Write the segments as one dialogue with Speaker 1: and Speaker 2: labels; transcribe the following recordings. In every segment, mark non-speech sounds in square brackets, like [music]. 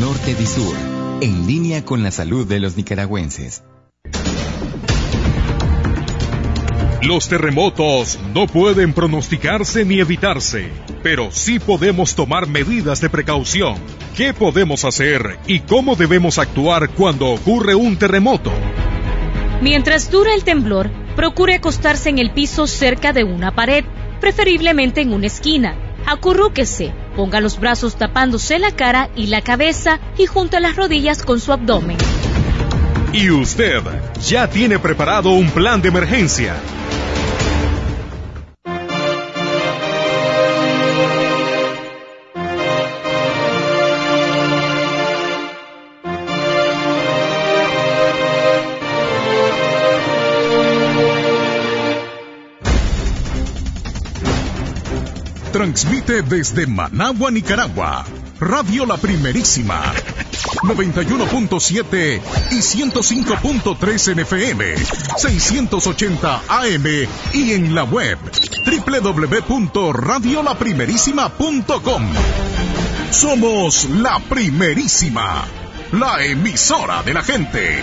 Speaker 1: norte y sur, en línea con la salud de los nicaragüenses.
Speaker 2: Los terremotos no pueden pronosticarse ni evitarse, pero sí podemos tomar medidas de precaución. ¿Qué podemos hacer y cómo debemos actuar cuando ocurre un terremoto?
Speaker 3: Mientras dura el temblor, procure acostarse en el piso cerca de una pared, preferiblemente en una esquina. Acurrúquese, ponga los brazos tapándose la cara y la cabeza y junta las rodillas con su abdomen.
Speaker 2: Y usted ya tiene preparado un plan de emergencia. Transmite desde Managua, Nicaragua. Radio La Primerísima. 91.7 y 105.3 en FM. 680 AM y en la web www.radiolaprimerísima.com. Somos La Primerísima. La emisora de la gente.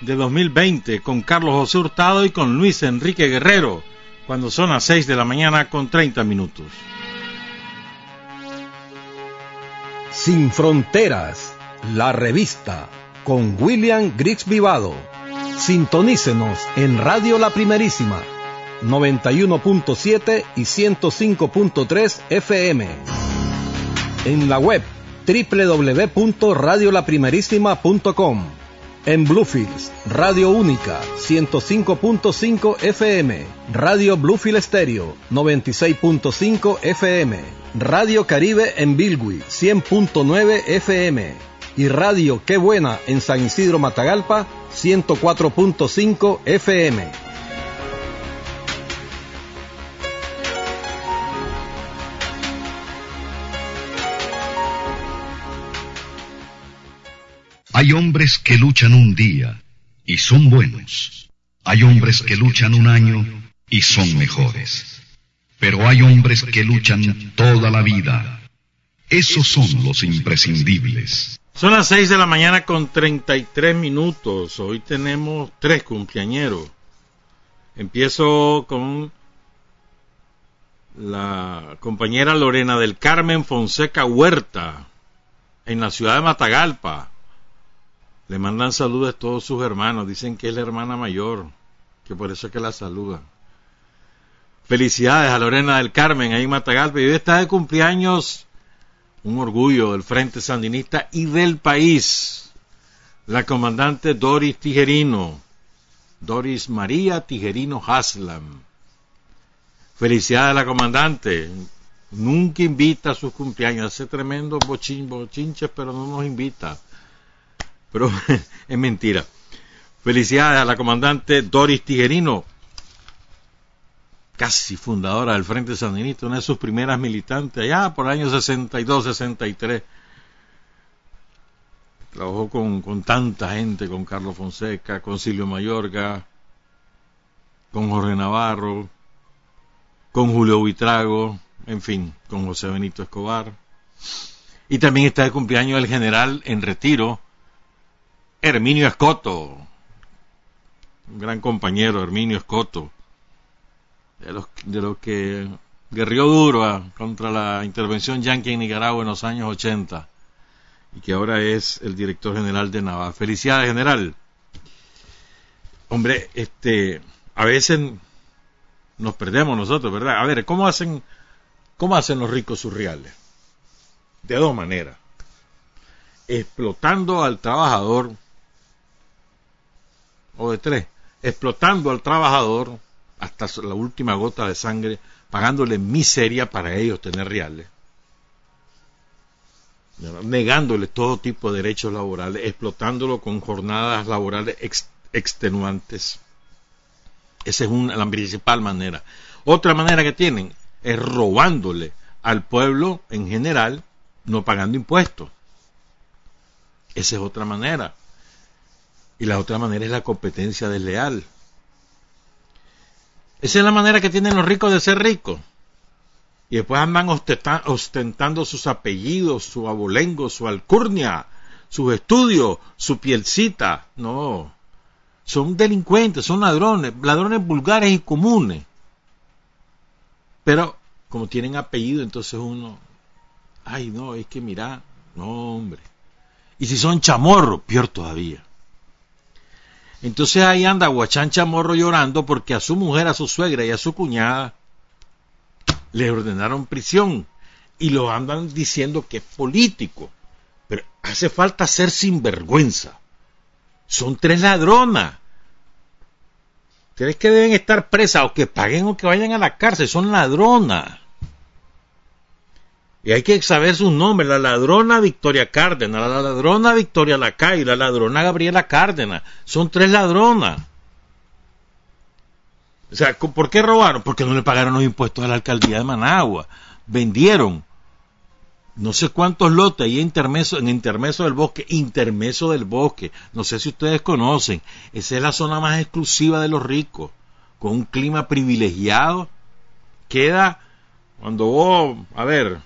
Speaker 4: de 2020 con Carlos José Hurtado y con Luis Enrique Guerrero, cuando son las 6 de la mañana con 30 minutos.
Speaker 5: Sin Fronteras, la revista, con William Griggs Vivado. Sintonícenos en Radio La Primerísima, 91.7 y 105.3 FM. En la web www.radiolaprimerísima.com en Bluefields, Radio Única, 105.5 FM, Radio Bluefield Estéreo, 96.5 FM, Radio Caribe en Bilwi, 100.9 FM, y Radio Qué Buena en San Isidro Matagalpa, 104.5 FM.
Speaker 6: Hay hombres que luchan un día y son buenos. Hay hombres que luchan un año y son mejores. Pero hay hombres que luchan toda la vida. Esos son los imprescindibles.
Speaker 4: Son las 6 de la mañana con 33 minutos. Hoy tenemos tres cumpleañeros. Empiezo con la compañera Lorena del Carmen Fonseca Huerta, en la ciudad de Matagalpa. Le mandan saludos a todos sus hermanos. Dicen que es la hermana mayor, que por eso es que la saludan. Felicidades a Lorena del Carmen ahí en Matagalpa. Y hoy está de cumpleaños un orgullo del Frente Sandinista y del país. La comandante Doris Tijerino. Doris María Tijerino Haslam. Felicidades a la comandante. Nunca invita a sus cumpleaños. Hace tremendo bochin, bochinches, pero no nos invita pero [laughs] es mentira. Felicidades a la comandante Doris Tijerino, casi fundadora del Frente Sandinista, una de sus primeras militantes, allá por el año 62-63. Trabajó con, con tanta gente, con Carlos Fonseca, con Silvio Mayorga, con Jorge Navarro, con Julio Buitrago, en fin, con José Benito Escobar. Y también está de cumpleaños el general en retiro, Herminio Escoto, un gran compañero, Herminio Escoto. De los que guerrió duro contra la intervención yanqui en Nicaragua en los años 80 y que ahora es el director general de Naval. Felicidades, general. Hombre, este, a veces nos perdemos nosotros, ¿verdad? A ver, ¿cómo hacen, cómo hacen los ricos surreales? De dos maneras. Explotando al trabajador, o de tres, explotando al trabajador hasta la última gota de sangre, pagándole miseria para ellos tener reales negándole todo tipo de derechos laborales, explotándolo con jornadas laborales extenuantes. Esa es una, la principal manera. Otra manera que tienen es robándole al pueblo en general, no pagando impuestos. Esa es otra manera. Y la otra manera es la competencia desleal. Esa es la manera que tienen los ricos de ser ricos y después andan ostentando sus apellidos, su abolengo, su alcurnia, sus estudios, su pielcita. No, son delincuentes, son ladrones, ladrones vulgares y comunes. Pero como tienen apellido, entonces uno, ay no, es que mira, no hombre. Y si son chamorros, peor todavía. Entonces ahí anda Guachán Chamorro llorando porque a su mujer, a su suegra y a su cuñada le ordenaron prisión y lo andan diciendo que es político. Pero hace falta ser sinvergüenza. Son tres ladronas. Tres que deben estar presas o que paguen o que vayan a la cárcel. Son ladronas. Y hay que saber sus nombres. La ladrona Victoria Cárdenas, la ladrona Victoria Lacay, la ladrona Gabriela Cárdenas. Son tres ladronas. O sea, ¿por qué robaron? Porque no le pagaron los impuestos a la alcaldía de Managua. Vendieron no sé cuántos lotes ahí en intermeso, del bosque, intermeso del bosque. No sé si ustedes conocen. Esa es la zona más exclusiva de los ricos, con un clima privilegiado. Queda cuando vos, a ver,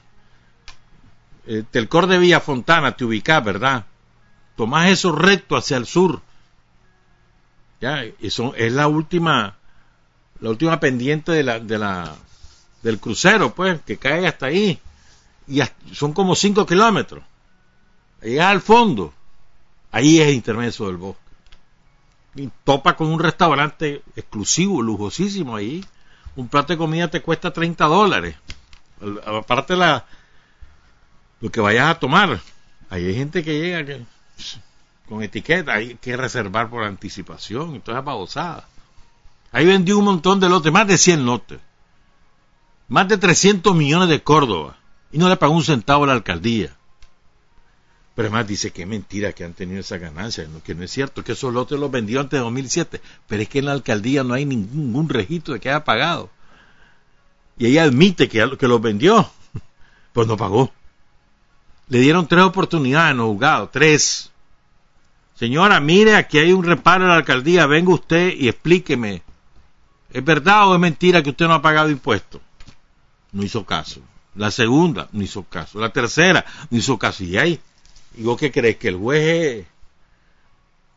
Speaker 4: el Telcor de Villa Fontana te ubicás, ¿verdad? Tomás eso recto hacia el sur. Ya, eso es la última la última pendiente de la, de la, del crucero, pues, que cae hasta ahí. Y son como 5 kilómetros. Llega al fondo. Ahí es el intermedio del bosque. Y topa con un restaurante exclusivo, lujosísimo ahí. Un plato de comida te cuesta 30 dólares. Aparte la, lo que vayas a tomar. Ahí hay gente que llega con etiqueta, hay que reservar por anticipación esa babosada. Ahí vendió un montón de lotes, más de 100 lotes. Más de 300 millones de Córdoba. Y no le pagó un centavo a la alcaldía. Pero además dice que es mentira que han tenido esa ganancia, que no es cierto, que esos lotes los vendió antes de 2007. Pero es que en la alcaldía no hay ningún registro de que haya pagado. Y ella admite que, que los vendió. [laughs] Pues no pagó. Le dieron tres oportunidades en los juzgados, tres. Señora, mire, aquí hay un reparo en la alcaldía, venga usted y explíqueme ¿Es verdad o es mentira que usted no ha pagado impuestos? No hizo caso. La segunda, no hizo caso. La tercera, no hizo caso. Y ahí, ¿y vos qué crees? Que el juez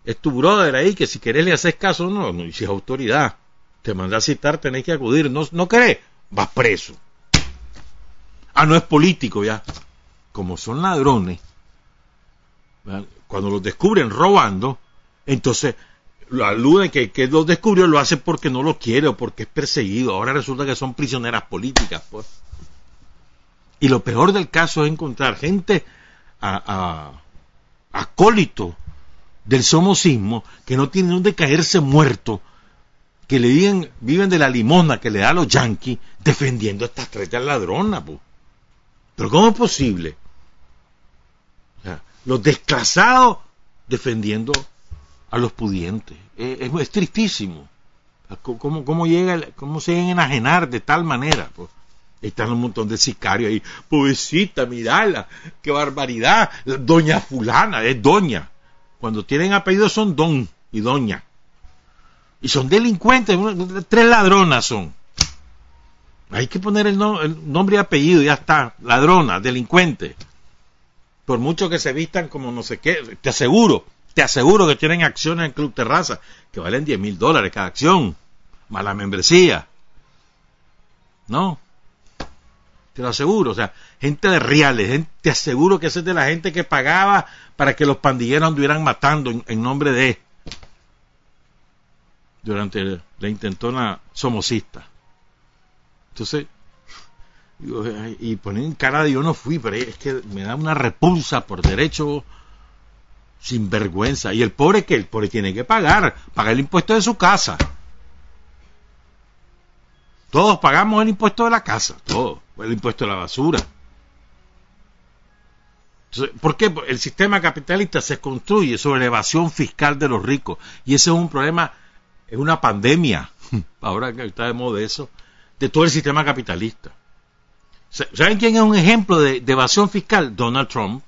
Speaker 4: es, tu brother ahí, que si querés le haces caso, no, no, y si es autoridad, te manda a citar, tenés que acudir. ¿No, no querés? Vas preso. Ah, no es político ya. Como son ladrones, cuando los descubren robando, entonces lo aluden que, que lo descubrió, lo hace porque no lo quiere o porque es perseguido. Ahora resulta que son prisioneras políticas, pues. Y lo peor del caso es encontrar gente a, acólito del somocismo que no tienen donde caerse muerto, que le viven, viven de la limosna que le da a los yanquis defendiendo a estas tres ladronas. Pues. Pero ¿cómo es posible? Los desclasados defendiendo a los pudientes. Es, tristísimo. ¿Cómo, cómo, llega, ¿Cómo se enajenar de tal manera? Pues, están un montón de sicarios ahí. Pobrecita, mirala, qué barbaridad. Doña fulana, es doña. Cuando tienen apellido son don y doña. Y son delincuentes, tres ladronas son. Hay que poner el, el nombre y apellido, ya está. Ladrona, delincuente. Por mucho que se vistan como no sé qué, te aseguro te aseguro que tienen acciones en Club Terraza que valen 10 mil dólares cada acción, más la membresía. No. Te lo aseguro, o sea, gente de reales, te aseguro que ese es de la gente que pagaba para que los pandilleros anduvieran matando en, nombre de durante la intentona somocista. Entonces, y ponen en cara de yo no fui, pero es que me da una repulsa por derecho sin vergüenza. Y el pobre que el pobre tiene que pagar, pagar el impuesto de su casa. Todos pagamos el impuesto de la casa, todos, el impuesto de la basura. Entonces, ¿Por qué? El sistema capitalista se construye sobre la evasión fiscal de los ricos. Y ese es un problema, es una pandemia, [laughs] ahora que está de moda eso, de todo el sistema capitalista. ¿Saben quién es un ejemplo de, evasión fiscal? Donald Trump.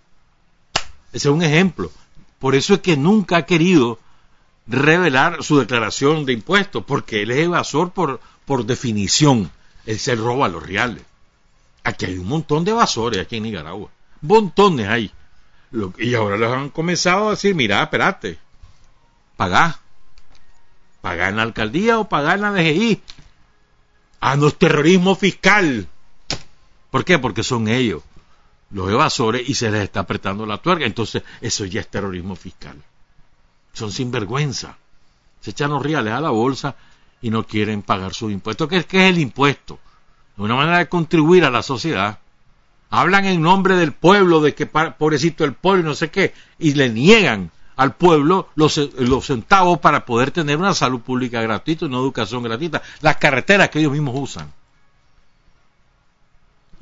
Speaker 4: Ese es un ejemplo. Por eso es que nunca ha querido revelar su declaración de impuestos, porque él es evasor por, por definición, él se roba los reales. Aquí hay un montón de evasores aquí en Nicaragua. Montones hay. y ahora les han comenzado a decir, mira, espérate, pagá. Pagá en la alcaldía o pagá en la DGI. Ah, no es terrorismo fiscal. ¿Por qué? Porque son ellos los evasores y se les está apretando la tuerca. Entonces, eso ya es terrorismo fiscal. Son sinvergüenza. Se echan los reales a la bolsa y no quieren pagar sus impuestos. ¿Qué, es el impuesto? Una manera de contribuir a la sociedad. Hablan en nombre del pueblo, de que pobrecito el pueblo y no sé qué, y le niegan al pueblo los, los centavos para poder tener una salud pública gratuita, una educación gratuita, las carreteras que ellos mismos usan.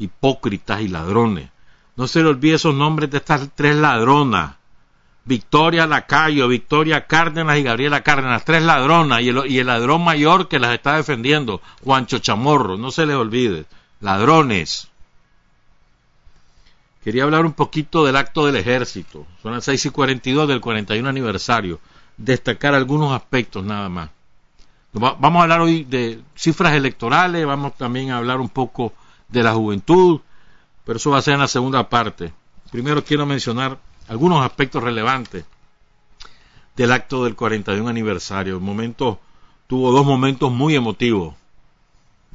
Speaker 4: Hipócritas y ladrones. No se le olvide esos nombres de estas tres ladronas. Victoria Lacayo, Victoria Cárdenas y Gabriela Cárdenas, tres ladronas y el, ladrón mayor que las está defendiendo, Juancho Chamorro, no se les olvide, ladrones. Quería hablar un poquito del acto del ejército, son las 6 y 42 del 41 aniversario, destacar algunos aspectos nada más. Vamos a hablar hoy de cifras electorales, vamos también a hablar un poco de la juventud, pero eso va a ser en la segunda parte. Primero quiero mencionar algunos aspectos relevantes del acto del 41 aniversario. El momento tuvo dos momentos muy emotivos.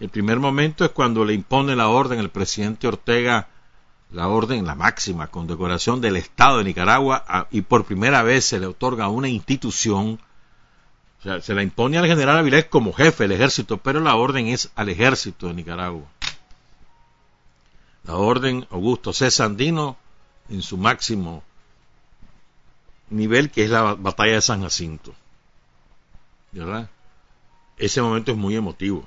Speaker 4: El primer momento es cuando le impone la orden el presidente Ortega, la orden, la máxima condecoración del Estado de Nicaragua, y por primera vez se le otorga a una institución, o sea, se la impone al general Avilés como jefe del ejército, pero la orden es al ejército de Nicaragua. La orden Augusto C. Sandino en su máximo nivel que es la batalla de San Jacinto. ¿Verdad? Ese momento es muy emotivo.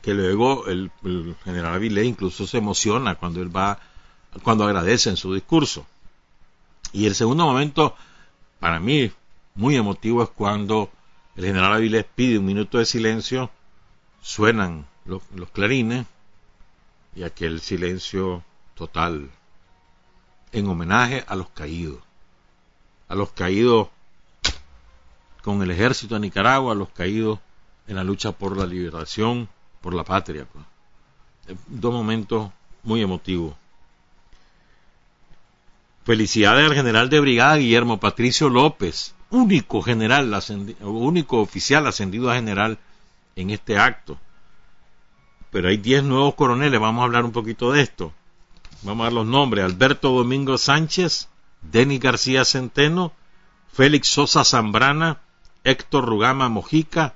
Speaker 4: Que luego el, general Avilés incluso se emociona cuando él va, cuando agradece en su discurso. Y el segundo momento, para mí, muy emotivo es cuando el general Avilés pide un minuto de silencio, suenan los, los clarines y aquel silencio total en homenaje a los caídos a los caídos con el ejército de Nicaragua, a los caídos en la lucha por la liberación, por la patria. Pues. Eh, dos momentos muy emotivos. Felicidades al general de brigada Guillermo Patricio López, único general, único oficial ascendido a general en este acto. Pero hay diez nuevos coroneles, vamos a hablar un poquito de esto. Vamos a dar los nombres. Alberto Domingo Sánchez, Denis García Centeno, Félix Sosa Zambrana, Héctor Rugama Mojica,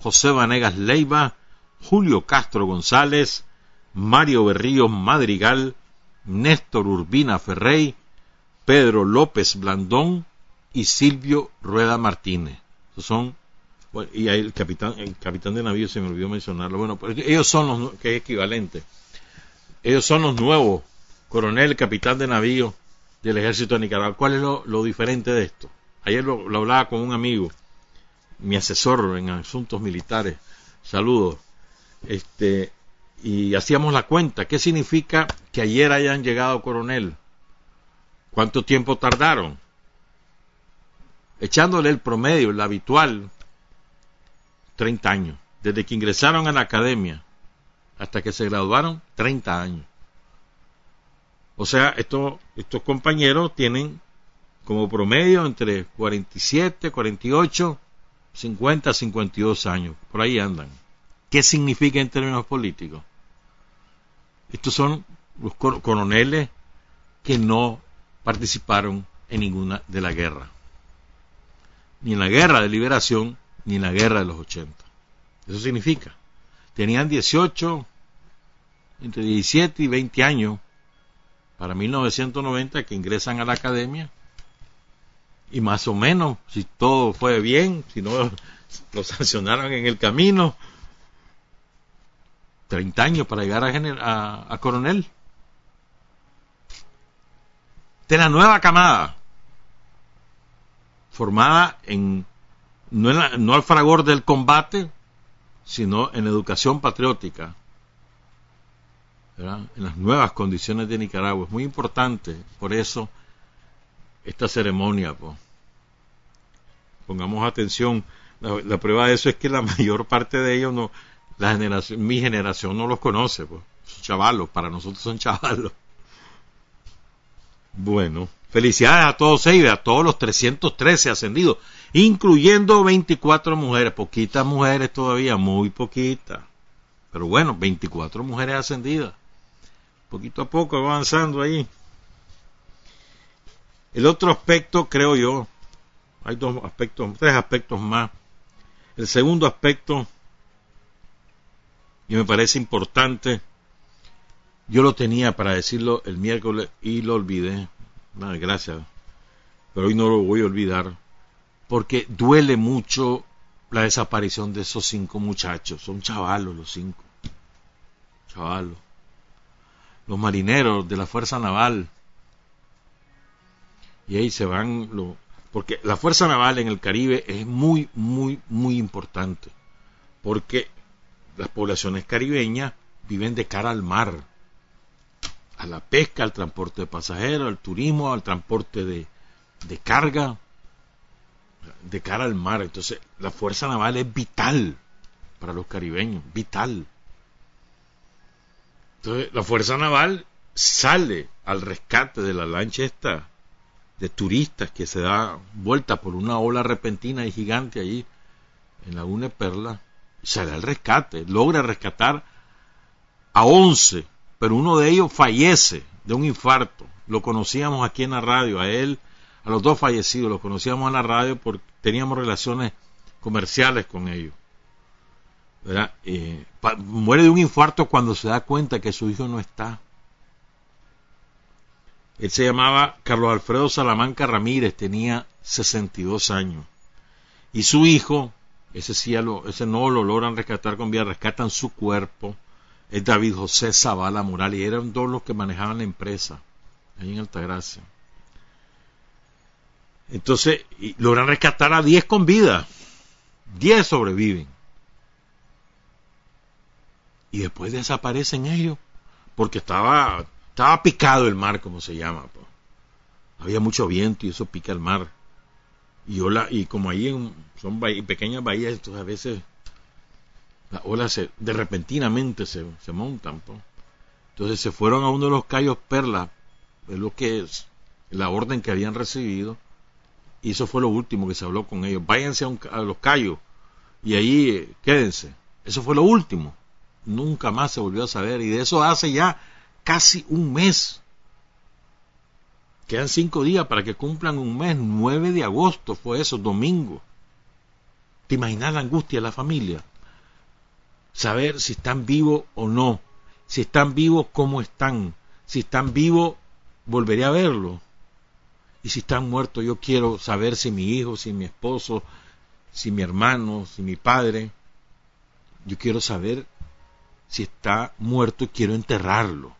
Speaker 4: José Vanegas Leiva, Julio Castro González, Mario Berrío Madrigal, Néstor Urbina Ferrey, Pedro López Blandón y Silvio Rueda Martínez. son, y ahí el capitán, el capitán de navío se me olvidó mencionarlo. Bueno, pues ellos son los, que es equivalente. Ellos son los nuevos, coronel, capitán de navío del ejército de Nicaragua. ¿Cuál es lo, diferente de esto? Ayer lo, hablaba con un amigo, mi asesor en asuntos militares. Saludos. Este, y hacíamos la cuenta. ¿Qué significa que ayer hayan llegado coronel? ¿Cuánto tiempo tardaron? Echándole el promedio, el habitual, 30 años. Desde que ingresaron a la academia hasta que se graduaron, 30 años. O sea, estos, compañeros tienen como promedio entre 47, 48, 50, 52 años. Por ahí andan. ¿Qué significa en términos políticos? Estos son los coroneles que no participaron en ninguna de la guerra. Ni en la guerra de liberación, ni en la guerra de los 80. Eso significa, tenían 18, entre 17 y 20 años para 1990 que ingresan a la academia y más o menos, si todo fue bien, si no lo sancionaron en el camino, 30 años para llegar a, a coronel. De la nueva camada, formada en no, no al fragor del combate, sino en educación patriótica, en las nuevas condiciones de Nicaragua. Es muy importante, por eso, esta ceremonia. Pongamos atención, la, prueba de eso es que la [laughs] mayor parte de ellos, no, la generación, mi generación no los conoce, son chavalos, para nosotros son chavalos. Bueno, felicidades a todos ellos, a todos los 313 ascendidos, incluyendo 24 mujeres, poquitas mujeres todavía, muy poquitas. Pero bueno, 24 mujeres ascendidas. Poquito a poco avanzando ahí. El otro aspecto, creo yo, hay dos aspectos, tres aspectos más. El segundo aspecto, y me parece importante, yo lo tenía para decirlo el miércoles y lo olvidé. gracias. Pero hoy no lo voy a olvidar. Porque duele mucho la desaparición de esos cinco muchachos. Son chavalos los cinco. Chavalos. Los marineros de la Fuerza Naval. Y ahí se van. Porque la Fuerza Naval en el Caribe es muy, muy, muy importante. Porque las poblaciones caribeñas viven de cara al mar a la pesca, al transporte de pasajeros, al turismo, al transporte de, carga, de cara al mar. Entonces, la Fuerza Naval es vital para los caribeños, vital. Entonces, la Fuerza Naval sale al rescate de la lancha esta de turistas que se da vuelta por una ola repentina y gigante allí en la Laguna Perla, sale al rescate, logra rescatar a 11 pero uno de ellos fallece de un infarto. Lo conocíamos aquí en la radio, a él, a los dos fallecidos, los conocíamos en la radio porque teníamos relaciones comerciales con ellos. Eh, muere de un infarto cuando se da cuenta que su hijo no está. Él se llamaba Carlos Alfredo Salamanca Ramírez, tenía 62 años. Y su hijo, ese sí ese no lo logran rescatar con vida, rescatan su cuerpo es David José Zavala Morales, y eran dos los que manejaban la empresa, ahí en Altagracia. Entonces, logran rescatar a 10 con vida, 10 sobreviven. Y después desaparecen ellos, porque estaba, estaba picado el mar, como se llama. Había mucho viento y eso pica el mar. Y, y como ahí son pequeñas bahías, entonces a veces las olas se, de repentinamente se, se montan. Entonces se fueron a uno de los callos Perla, es lo que es la orden que habían recibido, y eso fue lo último que se habló con ellos. Váyanse a, los callos y ahí eh, quédense. Eso fue lo último. Nunca más se volvió a saber, y de eso hace ya casi un mes. Quedan cinco días para que cumplan un mes. 9 de agosto fue eso, domingo. ¿Te imaginas la angustia de la familia? Saber si están vivos o no. Si están vivos, cómo están. Si están vivos, volveré a verlos. Y si están muertos, yo quiero saber si mi hijo, si mi esposo, si mi hermano, si mi padre. Yo quiero saber si está muerto y quiero enterrarlo.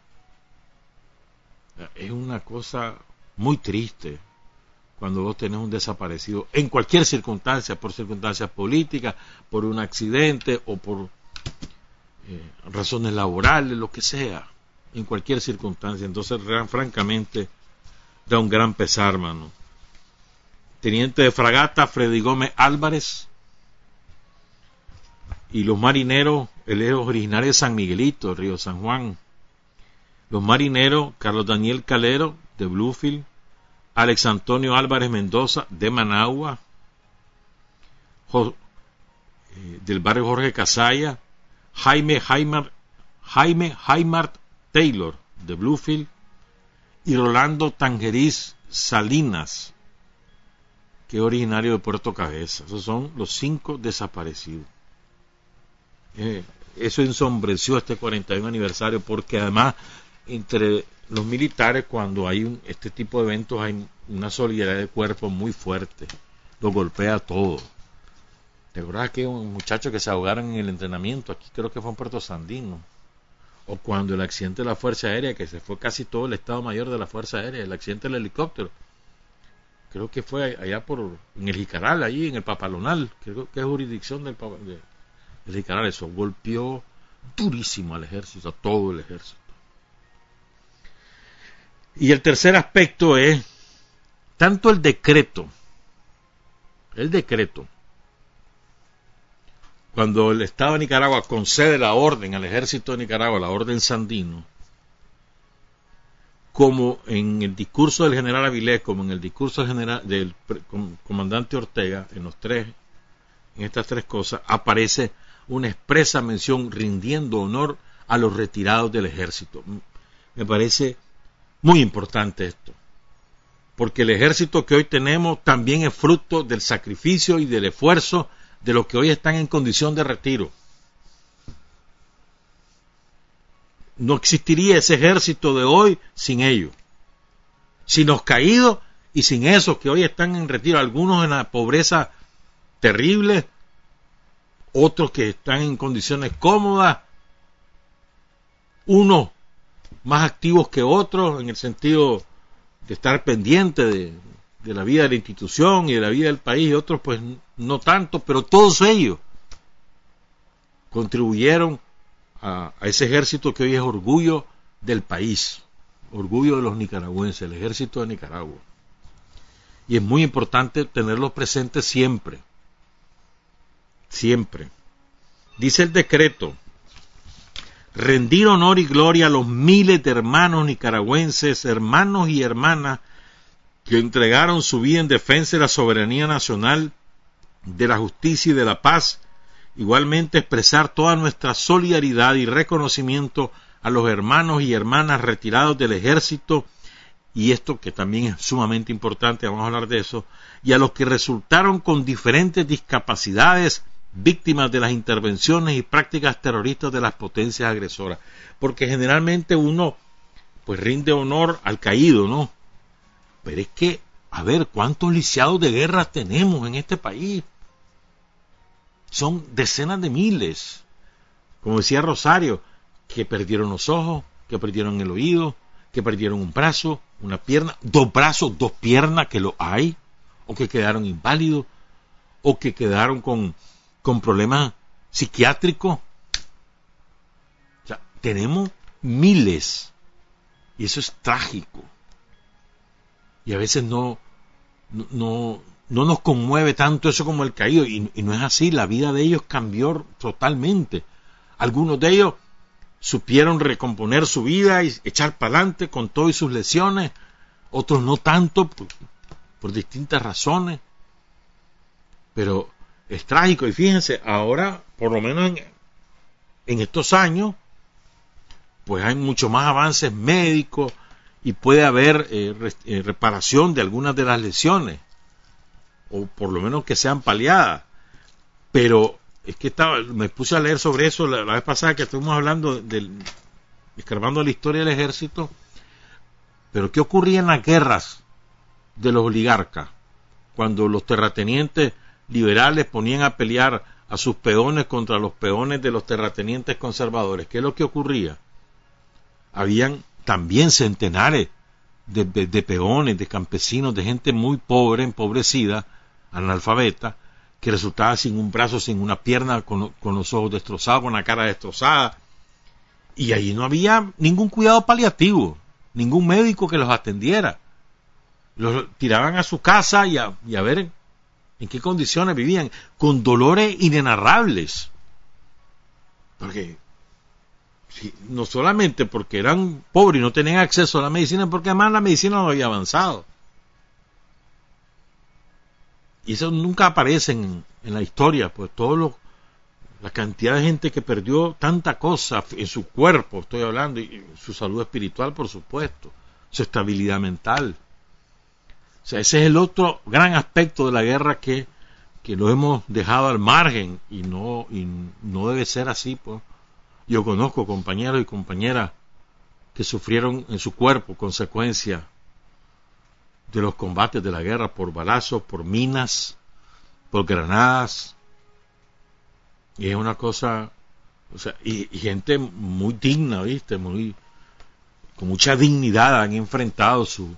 Speaker 4: Es una cosa muy triste cuando vos tenés un desaparecido, en cualquier circunstancia, por circunstancias políticas, por un accidente o por eh, razones laborales, lo que sea, en cualquier circunstancia. Entonces, francamente, da un gran pesar, mano. Teniente de fragata Freddy Gómez Álvarez y los marineros, él es originario de San Miguelito, Río San Juan. Los marineros, Carlos Daniel Calero, de Bluefield, Alex Antonio Álvarez Mendoza, de Managua, eh, del barrio Jorge Casaya, Jaime Jaime Jaime Jaimart Taylor de Bluefield y Rolando Tangeriz Salinas, que es originario de Puerto Cabeza. Esos son los cinco desaparecidos. Eh, eso ensombreció este 41 aniversario porque además entre los militares cuando hay este tipo de eventos hay una solidaridad de cuerpo muy fuerte, lo golpea todo. ¿Te acuerdas que un muchacho que se ahogaron en el entrenamiento? Aquí creo que fue en Puerto Sandino. O cuando el accidente de la Fuerza Aérea, que se fue casi todo el Estado Mayor de la Fuerza Aérea, el accidente del helicóptero. Creo que fue allá por, en el Jicaral, ahí en el Papalonal, creo que es jurisdicción del, del Jicaral. Eso golpeó durísimo al ejército, a todo el ejército. Y el tercer aspecto es tanto el decreto, el decreto, cuando el Estado de Nicaragua concede la orden al ejército de Nicaragua, la orden Sandino, como en el discurso del general Avilés, como en el discurso general, del comandante Ortega, en los tres, en estas tres cosas, aparece una expresa mención rindiendo honor a los retirados del ejército. Me parece muy importante esto, porque el ejército que hoy tenemos también es fruto del sacrificio y del esfuerzo de los que hoy están en condición de retiro. No existiría ese ejército de hoy sin ellos, sin los caídos y sin esos que hoy están en retiro, algunos en la pobreza terrible, otros que están en condiciones cómodas, unos más activos que otros en el sentido de estar pendiente de, la vida de la institución y de la vida del país y otros pues no tanto, pero todos ellos contribuyeron a, a, ese ejército que hoy es orgullo del país, orgullo de los nicaragüenses, el ejército de Nicaragua. Y es muy importante tenerlos presentes siempre, siempre. Dice el decreto rendir honor y gloria a los miles de hermanos nicaragüenses, hermanos y hermanas que entregaron su vida en defensa de la soberanía nacional, de la justicia y de la paz, igualmente expresar toda nuestra solidaridad y reconocimiento a los hermanos y hermanas retirados del ejército, y esto que también es sumamente importante, vamos a hablar de eso, y a los que resultaron con diferentes discapacidades, víctimas de las intervenciones y prácticas terroristas de las potencias agresoras. Porque generalmente uno pues rinde honor al caído, ¿no? Pero es que, a ver, ¿cuántos lisiados de guerra tenemos en este país? Son decenas de miles. Como decía Rosario, que perdieron los ojos, que perdieron el oído, que perdieron un brazo, una pierna, dos brazos, dos piernas, que lo hay, o que quedaron inválidos, o que quedaron con con problemas psiquiátricos. O sea, tenemos miles. Y eso es trágico. Y a veces no, no, no nos conmueve tanto eso como el caído. Y, y no es así. La vida de ellos cambió totalmente. Algunos de ellos supieron recomponer su vida y echar para adelante con todas sus lesiones. Otros no tanto por, por distintas razones. Pero es trágico. Y fíjense, ahora, por lo menos en, estos años, pues hay mucho más avances médicos y puede haber eh, eh, reparación de algunas de las lesiones, o por lo menos que sean paliadas. Pero es que estaba, me puse a leer sobre eso la, vez pasada que estuvimos hablando del, escarbando la historia del ejército, pero ¿qué ocurría en las guerras de los oligarcas? Cuando los terratenientes liberales ponían a pelear a sus peones contra los peones de los terratenientes conservadores. ¿Qué es lo que ocurría? Habían también centenares de, peones, de campesinos, de gente muy pobre, empobrecida, analfabeta, que resultaba sin un brazo, sin una pierna, con, con los ojos destrozados, con la cara destrozada. Y allí no había ningún cuidado paliativo, ningún médico que los atendiera. Los tiraban a su casa y a, y a ver en qué condiciones vivían, con dolores inenarrables. Porque no solamente porque eran pobres y no tenían acceso a la medicina, porque además la medicina no había avanzado. Y eso nunca aparece en, la historia, pues todos los la cantidad de gente que perdió tanta cosa en su cuerpo, estoy hablando, y su salud espiritual, por supuesto, su estabilidad mental. O sea, ese es el otro gran aspecto de la guerra que, que lo hemos dejado al margen y no, y no debe ser así. Pues. Yo conozco compañeros y compañeras que sufrieron en su cuerpo consecuencia de los combates de la guerra por balazos, por minas, por granadas, y es una cosa, o sea, y, gente muy digna, ¿viste? Muy, con mucha dignidad han enfrentado sus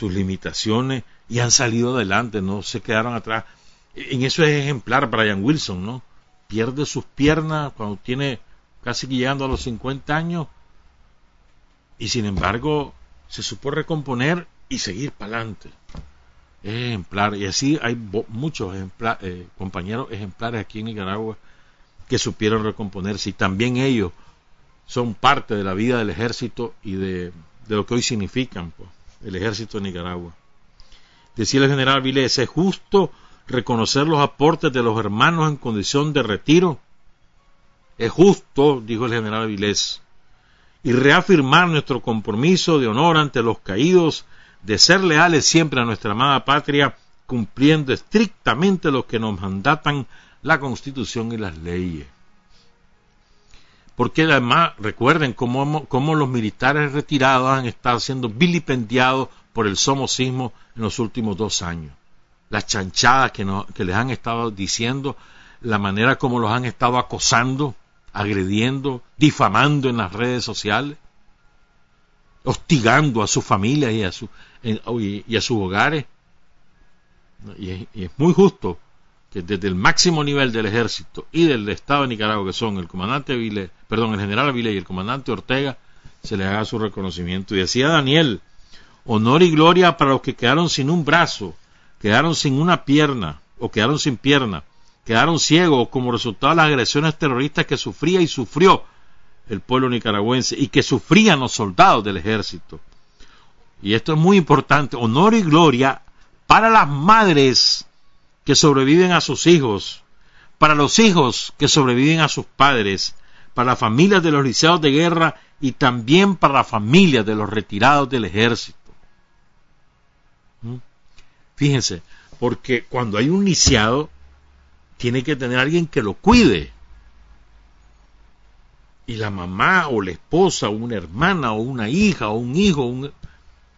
Speaker 4: limitaciones y han salido adelante, no se quedaron atrás. En eso es ejemplar Brian Wilson, ¿no? Pierde sus piernas cuando tiene casi llegando a los 50 años y sin embargo se supo recomponer y seguir para adelante. Es ejemplar y así hay muchos eh, compañeros ejemplares aquí en Nicaragua que supieron recomponerse y también ellos son parte de la vida del ejército y de, lo que hoy significan pues, el ejército de Nicaragua. Decía el general Vilés, es justo reconocer los aportes de los hermanos en condición de retiro. Es justo, dijo el general Vilés, y reafirmar nuestro compromiso de honor ante los caídos, de ser leales siempre a nuestra amada patria, cumpliendo estrictamente lo que nos mandatan la constitución y las leyes. Porque además recuerden cómo, cómo los militares retirados han estado siendo vilipendiados por el somocismo en los últimos dos años. Las chanchadas que, que les han estado diciendo, la manera como los han estado acosando, agrediendo, difamando en las redes sociales, hostigando a sus familias y a, su, y a sus hogares. y es muy justo que desde el máximo nivel del ejército y del Estado de Nicaragua, que son el comandante Vile, perdón, el general Vile y el comandante Ortega, se le haga su reconocimiento. Y decía Daniel, honor y gloria para los que quedaron sin un brazo, quedaron sin una pierna, o quedaron sin pierna, quedaron ciegos como resultado de las agresiones terroristas que sufría y sufrió el pueblo nicaragüense y que sufrían los soldados del ejército. Y esto es muy importante, honor y gloria para las madres que sobreviven a sus hijos, para los hijos que sobreviven a sus padres, para las familias de los liceados de guerra y también para las familias de los retirados del ejército. ¿Mm? Fíjense, porque cuando hay un lisiado, tiene que tener alguien que lo cuide. Y la mamá o la esposa o una hermana o una hija o un hijo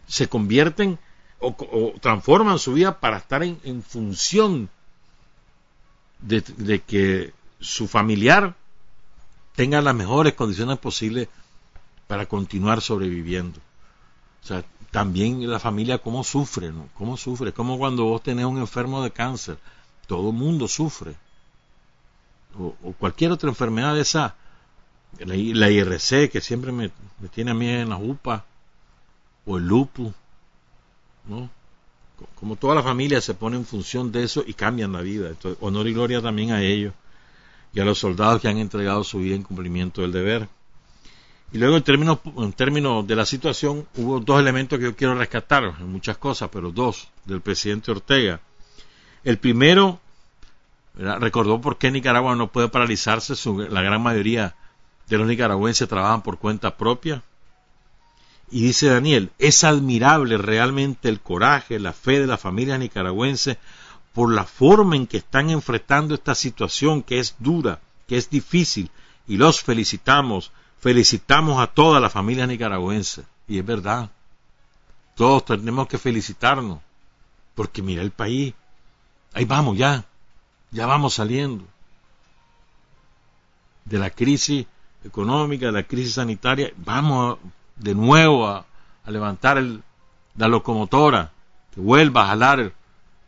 Speaker 4: se convierten o, transforman su vida para estar en, función de, que su familiar tenga las mejores condiciones posibles para continuar sobreviviendo. O sea, también la familia cómo sufre. ¿Cómo sufre? Como cuando vos tenés un enfermo de cáncer, todo mundo sufre. O, cualquier otra enfermedad de esa, la, IRC que siempre me, tiene a mí en la UPA, o el lupus, ¿no? Como toda la familia se pone en función de eso y cambian la vida. Honor y gloria también a ellos y a los soldados que han entregado su vida en cumplimiento del deber. Y luego en términos, en términos de la situación hubo dos elementos que yo quiero rescatar, muchas cosas, pero dos del presidente Ortega. El primero, recordó por qué Nicaragua no puede paralizarse, la gran mayoría de los nicaragüenses trabajan por cuenta propia, y dice Daniel, es admirable realmente el coraje, la fe de la familia nicaragüense por la forma en que están enfrentando esta situación que es dura, que es difícil, y los felicitamos, felicitamos a toda la familia nicaragüense. Y es verdad, todos tenemos que felicitarnos, porque mira el país, ahí vamos ya, ya vamos saliendo de la crisis económica, de la crisis sanitaria, vamos de nuevo a, levantar la locomotora, que vuelva a jalar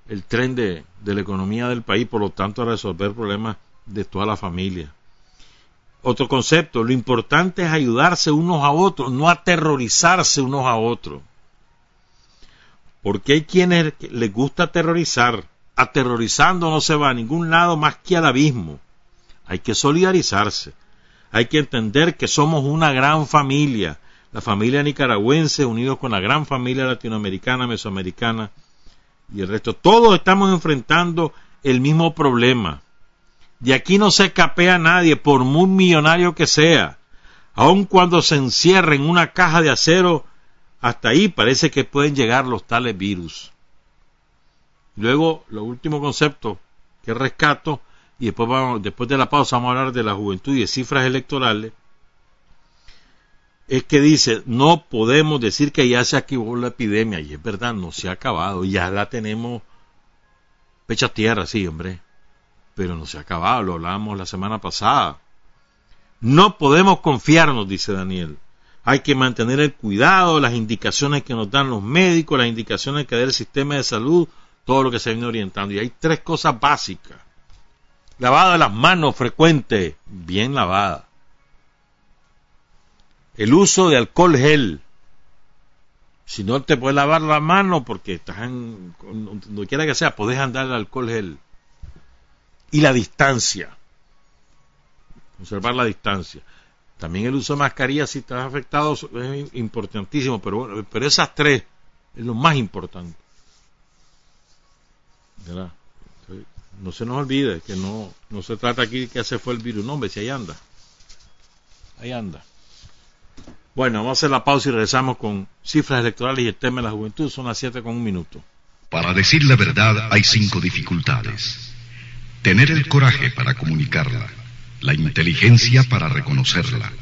Speaker 4: el, tren de, la economía del país, por lo tanto a resolver problemas de toda la familia. Otro concepto, lo importante es ayudarse unos a otros, no aterrorizarse unos a otros. Porque hay quienes les gusta aterrorizar. Aterrorizando no se va a ningún lado más que al abismo. Hay que solidarizarse. Hay que entender que somos una gran familia la familia nicaragüense unidos con la gran familia latinoamericana, mesoamericana y el resto. Todos estamos enfrentando el mismo problema. De aquí no se capea nadie, por muy millonario que sea. Aun cuando se encierre en una caja de acero, hasta ahí parece que pueden llegar los tales virus. Luego, lo último concepto que rescato, y después, vamos, después de la pausa vamos a hablar de la juventud y de cifras electorales, es que dice, no podemos decir que ya se acabó la epidemia, y es verdad, no se ha acabado, ya la tenemos pecha tierra, sí, hombre, pero no se ha acabado, lo hablábamos la semana pasada. No podemos confiarnos, dice Daniel. Hay que mantener el cuidado, las indicaciones que nos dan los médicos, las indicaciones que da el sistema de salud, todo lo que se viene orientando. Y hay tres cosas básicas. Lavada las manos frecuente, bien lavada. El uso de alcohol gel. Si no te puedes lavar la mano porque estás en, donde quiera que sea, puedes andar el alcohol gel. Y la distancia. Conservar la distancia. También el uso de mascarilla si estás afectado es importantísimo, pero bueno, pero esas tres es lo más importante. ¿Verdad? No se nos olvide que no, no se trata aquí que se fue el virus, no, hombre, si ahí anda. Ahí anda. Bueno, vamos a hacer la pausa y regresamos con cifras electorales y el tema de la juventud. Son las 7 con un minuto.
Speaker 6: Para decir la verdad hay cinco dificultades. Tener el coraje para comunicarla, la inteligencia para reconocerla,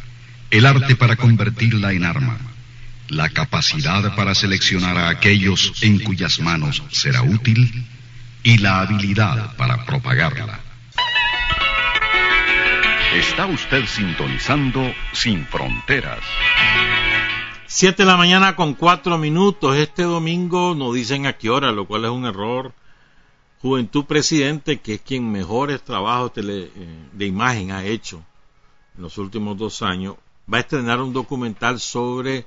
Speaker 6: el arte para convertirla en arma, la capacidad para seleccionar a aquellos en cuyas manos será útil y la habilidad para propagarla. Está usted sintonizando Sin Fronteras.
Speaker 4: Siete de la mañana con cuatro minutos. Este domingo nos dicen a qué hora, lo cual es un error. Juventud Presidente, que es quien mejores trabajos eh, de imagen ha hecho en los últimos dos años, va a estrenar un documental sobre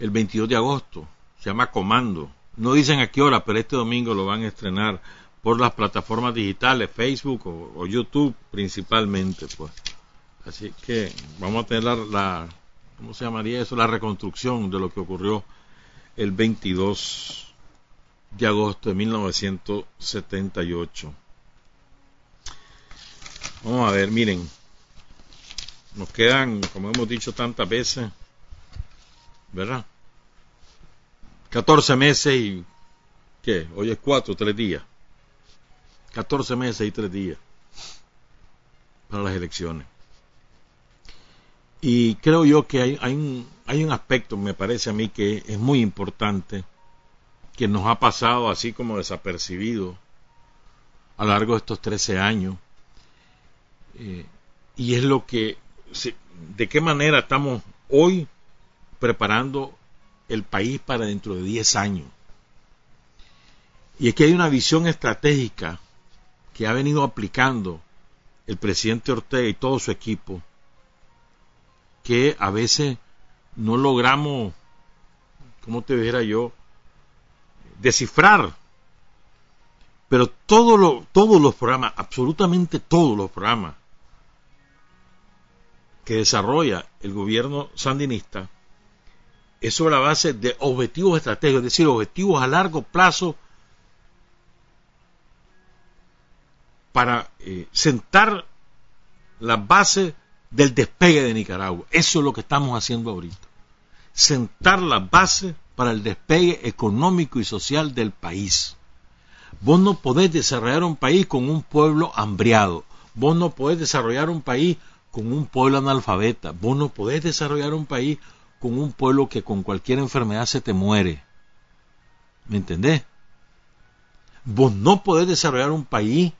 Speaker 4: el 22 de agosto. Se llama Comando. No dicen a qué hora, pero este domingo lo van a estrenar por las plataformas digitales, Facebook o YouTube principalmente. pues Así que vamos a tener la, ¿cómo se llamaría eso? La reconstrucción de lo que ocurrió el 22 de agosto de 1978. Vamos a ver, miren, nos quedan, como hemos dicho tantas veces, ¿verdad? 14 meses y, ¿qué? Hoy es 4, 3 días. 14 meses y 3 días para las elecciones. Y creo yo que hay, hay, un, hay un aspecto, me parece a mí, que es muy importante, que nos ha pasado así como desapercibido a lo largo de estos 13 años. Eh, y es lo que, de qué manera estamos hoy preparando el país para dentro de 10 años. Y es que hay una visión estratégica que ha venido aplicando el presidente Ortega y todo su equipo que a veces no logramos, como te dijera yo, descifrar. Pero todo todos los programas, absolutamente todos los programas que desarrolla el gobierno sandinista, es sobre la base de objetivos estratégicos, es decir, objetivos a largo plazo para eh, sentar las bases del despegue de Nicaragua. Eso es lo que estamos haciendo ahorita. Sentar la base para el despegue económico y social del país. Vos no podés desarrollar un país con un pueblo hambriado. Vos no podés desarrollar un país con un pueblo analfabeta. Vos no podés desarrollar un país con un pueblo que con cualquier enfermedad se te muere. ¿Me entendés? Vos no podés desarrollar un país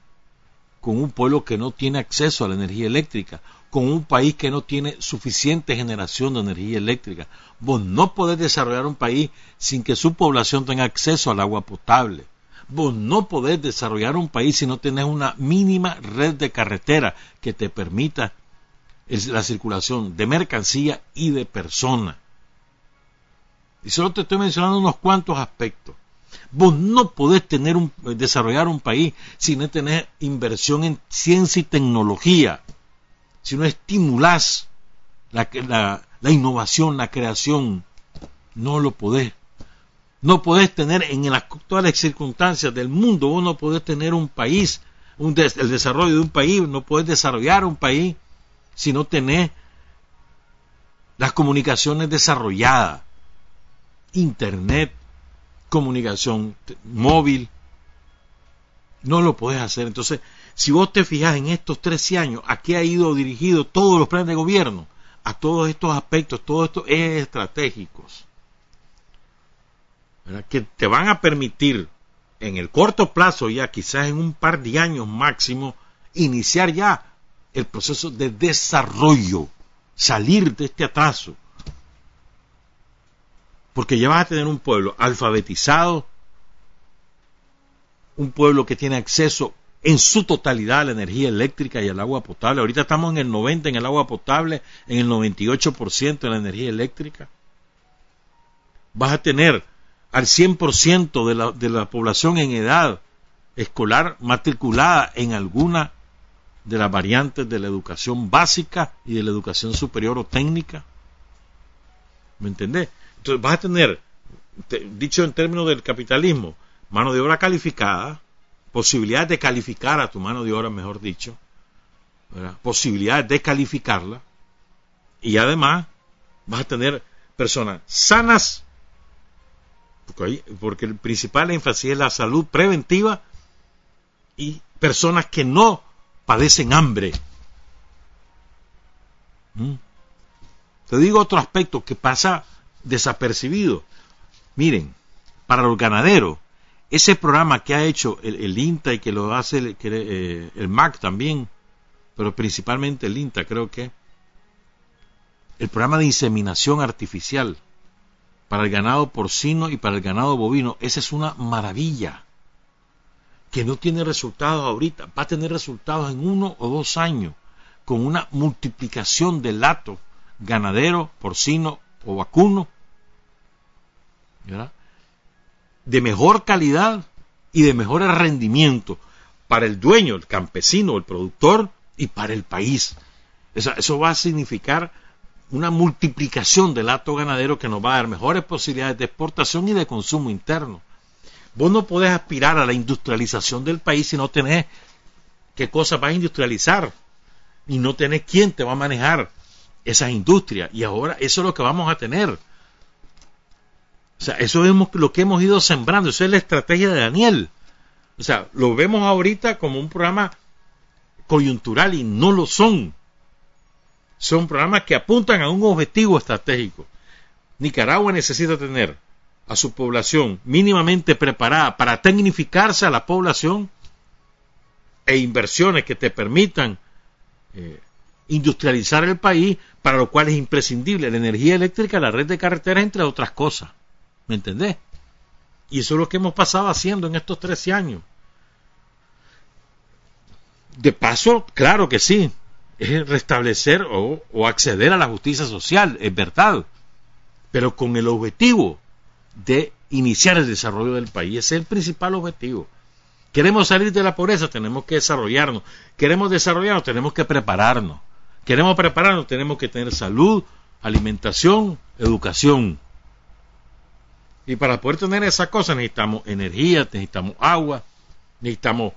Speaker 4: con un pueblo que no tiene acceso a la energía eléctrica con un país que no tiene suficiente generación de energía eléctrica. Vos no podés desarrollar un país sin que su población tenga acceso al agua potable. Vos no podés desarrollar un país si no tenés una mínima red de carretera que te permita la circulación de mercancía y de personas. Y solo te estoy mencionando unos cuantos aspectos. Vos no podés tener un, desarrollar un país si no tenés inversión en ciencia y tecnología si no estimulás la, la, innovación, la creación, no lo podés. No podés tener en las actuales circunstancias del mundo, vos no podés tener un país el desarrollo de un país, no puedes desarrollar un país si no tenés las comunicaciones desarrolladas, internet, comunicación móvil, no lo puedes hacer. Entonces, si vos te fijas en estos 13 años, ¿a qué ha ido dirigido todos los planes de gobierno? A todos estos aspectos, todos estos ejes estratégicos, que te van a permitir en el corto plazo, ya quizás en un par de años máximo, iniciar ya el proceso de desarrollo, salir de este atraso. Porque ya vas a tener un pueblo alfabetizado, un pueblo que tiene acceso en su totalidad a la energía eléctrica y al agua potable. Ahorita estamos en el 90 en el agua potable, en el 98% en la energía eléctrica. Vas a tener al 100% de la, de la población en edad escolar matriculada en alguna de las variantes de la educación básica y de la educación superior o técnica. ¿Me entendés? Vas a tener, dicho en términos del capitalismo, mano de obra calificada, posibilidades de calificar a tu mano de obra, mejor dicho, posibilidades de calificarla, y además vas a tener personas sanas porque, el principal énfasis es la salud preventiva y personas que no padecen hambre. ¿Mm? Te digo otro aspecto que pasa desapercibido. Miren, para los ganaderos, ese programa que ha hecho el, INTA y que lo hace el, eh, MAC también, pero principalmente el INTA creo que, el programa de inseminación artificial, para el ganado porcino y para el ganado bovino. Esa es una maravilla que no tiene resultados ahorita, va a tener resultados en uno o dos años, con una multiplicación del lato ganadero, porcino o vacuno, de mejor calidad y de mejor rendimiento para el dueño, el campesino, el productor y para el país. eso va a significar una multiplicación del acto ganadero que nos va a dar mejores posibilidades de exportación y de consumo interno. Vos no podés aspirar a la industrialización del país si no tenés qué cosas vas a industrializar y no tenés quién te va a manejar esas industrias. Y ahora eso es lo que vamos a tener. O sea, eso es lo que hemos ido sembrando. Esa es la estrategia de Daniel. O sea, lo vemos ahorita como un programa coyuntural y no lo son son programas que apuntan a un objetivo estratégico. Nicaragua necesita tener a su población mínimamente preparada para tecnificarse a la población e inversiones que te permitan eh, industrializar el país, para lo cual es imprescindible la energía eléctrica, la red de carreteras, entre otras cosas. ¿Me entendés? Y eso es lo que hemos pasado haciendo en estos 13 años. De paso, claro que sí, es restablecer o, acceder a la justicia social, es verdad, pero con el objetivo de iniciar el desarrollo del país. Ese es el principal objetivo. Queremos salir de la pobreza, tenemos que desarrollarnos. Queremos desarrollarnos, tenemos que prepararnos. Queremos prepararnos, tenemos que tener salud, alimentación, educación. Y para poder tener esas cosas necesitamos energía, necesitamos agua, necesitamos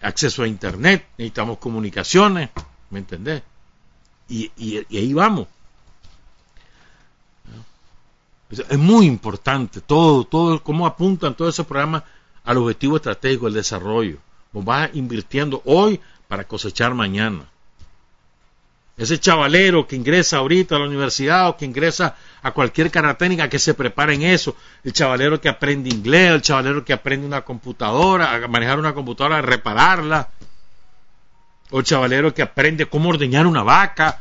Speaker 4: acceso a Internet, necesitamos comunicaciones, ¿Me entendés? Y, ahí vamos. Es muy importante todo, todo, cómo apuntan todos esos programas al objetivo estratégico del desarrollo. Vos vas invirtiendo hoy para cosechar mañana. Ese chavalero que ingresa ahorita a la universidad o que ingresa a cualquier carrera técnica que se prepare en eso, el chavalero que aprende inglés, el chavalero que aprende una computadora, a manejar una computadora, a repararla, o el chavalero que aprende cómo ordeñar una vaca,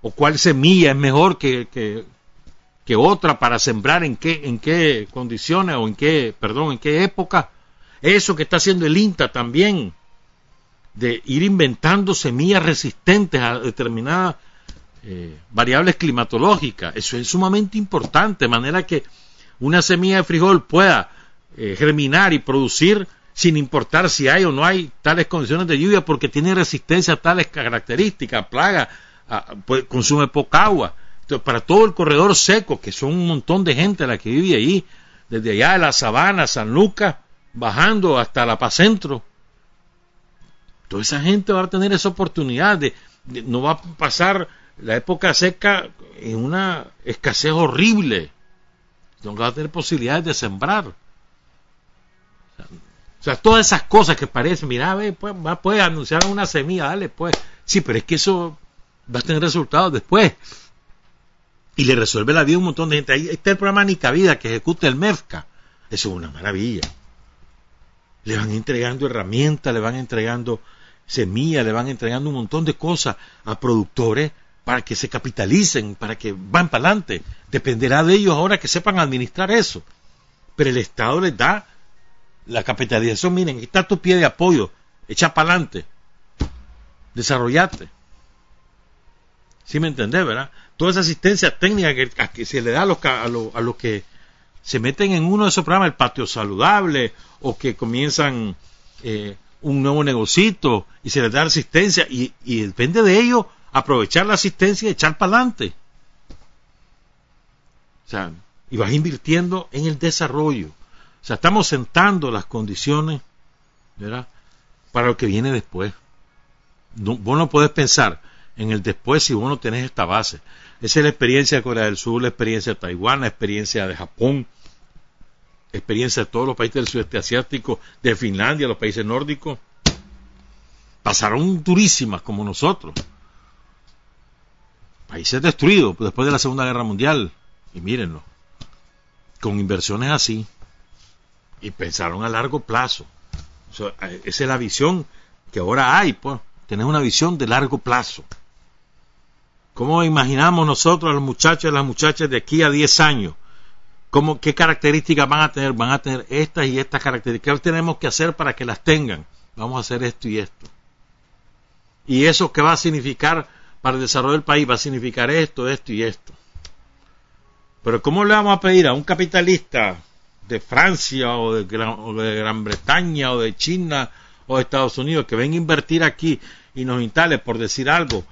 Speaker 4: o cuál semilla es mejor que, que, otra para sembrar en qué, en qué condiciones o en qué, perdón, en qué época. Eso que está haciendo el INTA también, de ir inventando semillas resistentes a determinadas eh, variables climatológicas. Eso es sumamente importante, de manera que una semilla de frijol pueda eh, germinar y producir sin importar si hay o no hay tales condiciones de lluvia, porque tiene resistencia a tales características, plaga, pues, consume poca agua. Para todo el corredor seco, que son un montón de gente la que vive ahí, desde allá de la sabana, San Lucas, bajando hasta la Paz Centro, Toda esa gente va a tener esa oportunidad de, no va a pasar la época seca en una escasez horrible. No va a tener posibilidades de sembrar. O sea, todas esas cosas que parecen, mira, ve, pues, va, puede anunciar una semilla, dale, pues. Sí, pero es que eso va a tener resultados después. Y le resuelve la vida a un montón de gente. Ahí está el programa Nicavida que ejecuta el MEFCA. Eso es una maravilla. Le van entregando herramientas, le van entregando semillas, le van entregando un montón de cosas a productores para que se capitalicen, para que van para adelante. Dependerá de ellos ahora que sepan administrar eso. Pero el Estado les da la capitalización. Miren, está tu pie de apoyo, echa para adelante, desarrollate. ¿Sí me entendés, verdad? Toda esa asistencia técnica que, se le da a los, a, los, que se meten en uno de esos programas, el patio saludable, o que comienzan eh, un nuevo negocito y se les da asistencia, y, y depende de ellos aprovechar la asistencia y echar para adelante. O sea, y vas invirtiendo en el desarrollo. O sea, estamos sentando las condiciones para lo que viene después. vos no podés pensar en el después si vos no tenés esta base. Esa es la experiencia de Corea del Sur, la experiencia de Taiwán, la experiencia de Japón, experiencia de todos los países del sudeste asiático, de Finlandia, los países nórdicos. Pasaron durísimas como nosotros. Países destruidos después de la Segunda Guerra Mundial. Y mírenlo. Con inversiones así. Y pensaron a largo plazo. esa es la visión que ahora hay, pues. Tener una visión de largo plazo. ¿Cómo imaginamos nosotros a los muchachos y las muchachas de aquí a 10 años? ¿Cómo, ¿Qué características van a tener? Van a tener estas y estas características. ¿Qué tenemos que hacer para que las tengan? Vamos a hacer esto y esto. ¿Y eso qué va a significar para el desarrollo del país? Va a significar esto, esto y esto. Pero ¿cómo le vamos a pedir a un capitalista de Francia o de Gran, o de Gran Bretaña o de China o de Estados Unidos que venga a invertir aquí y nos instale, por decir algo,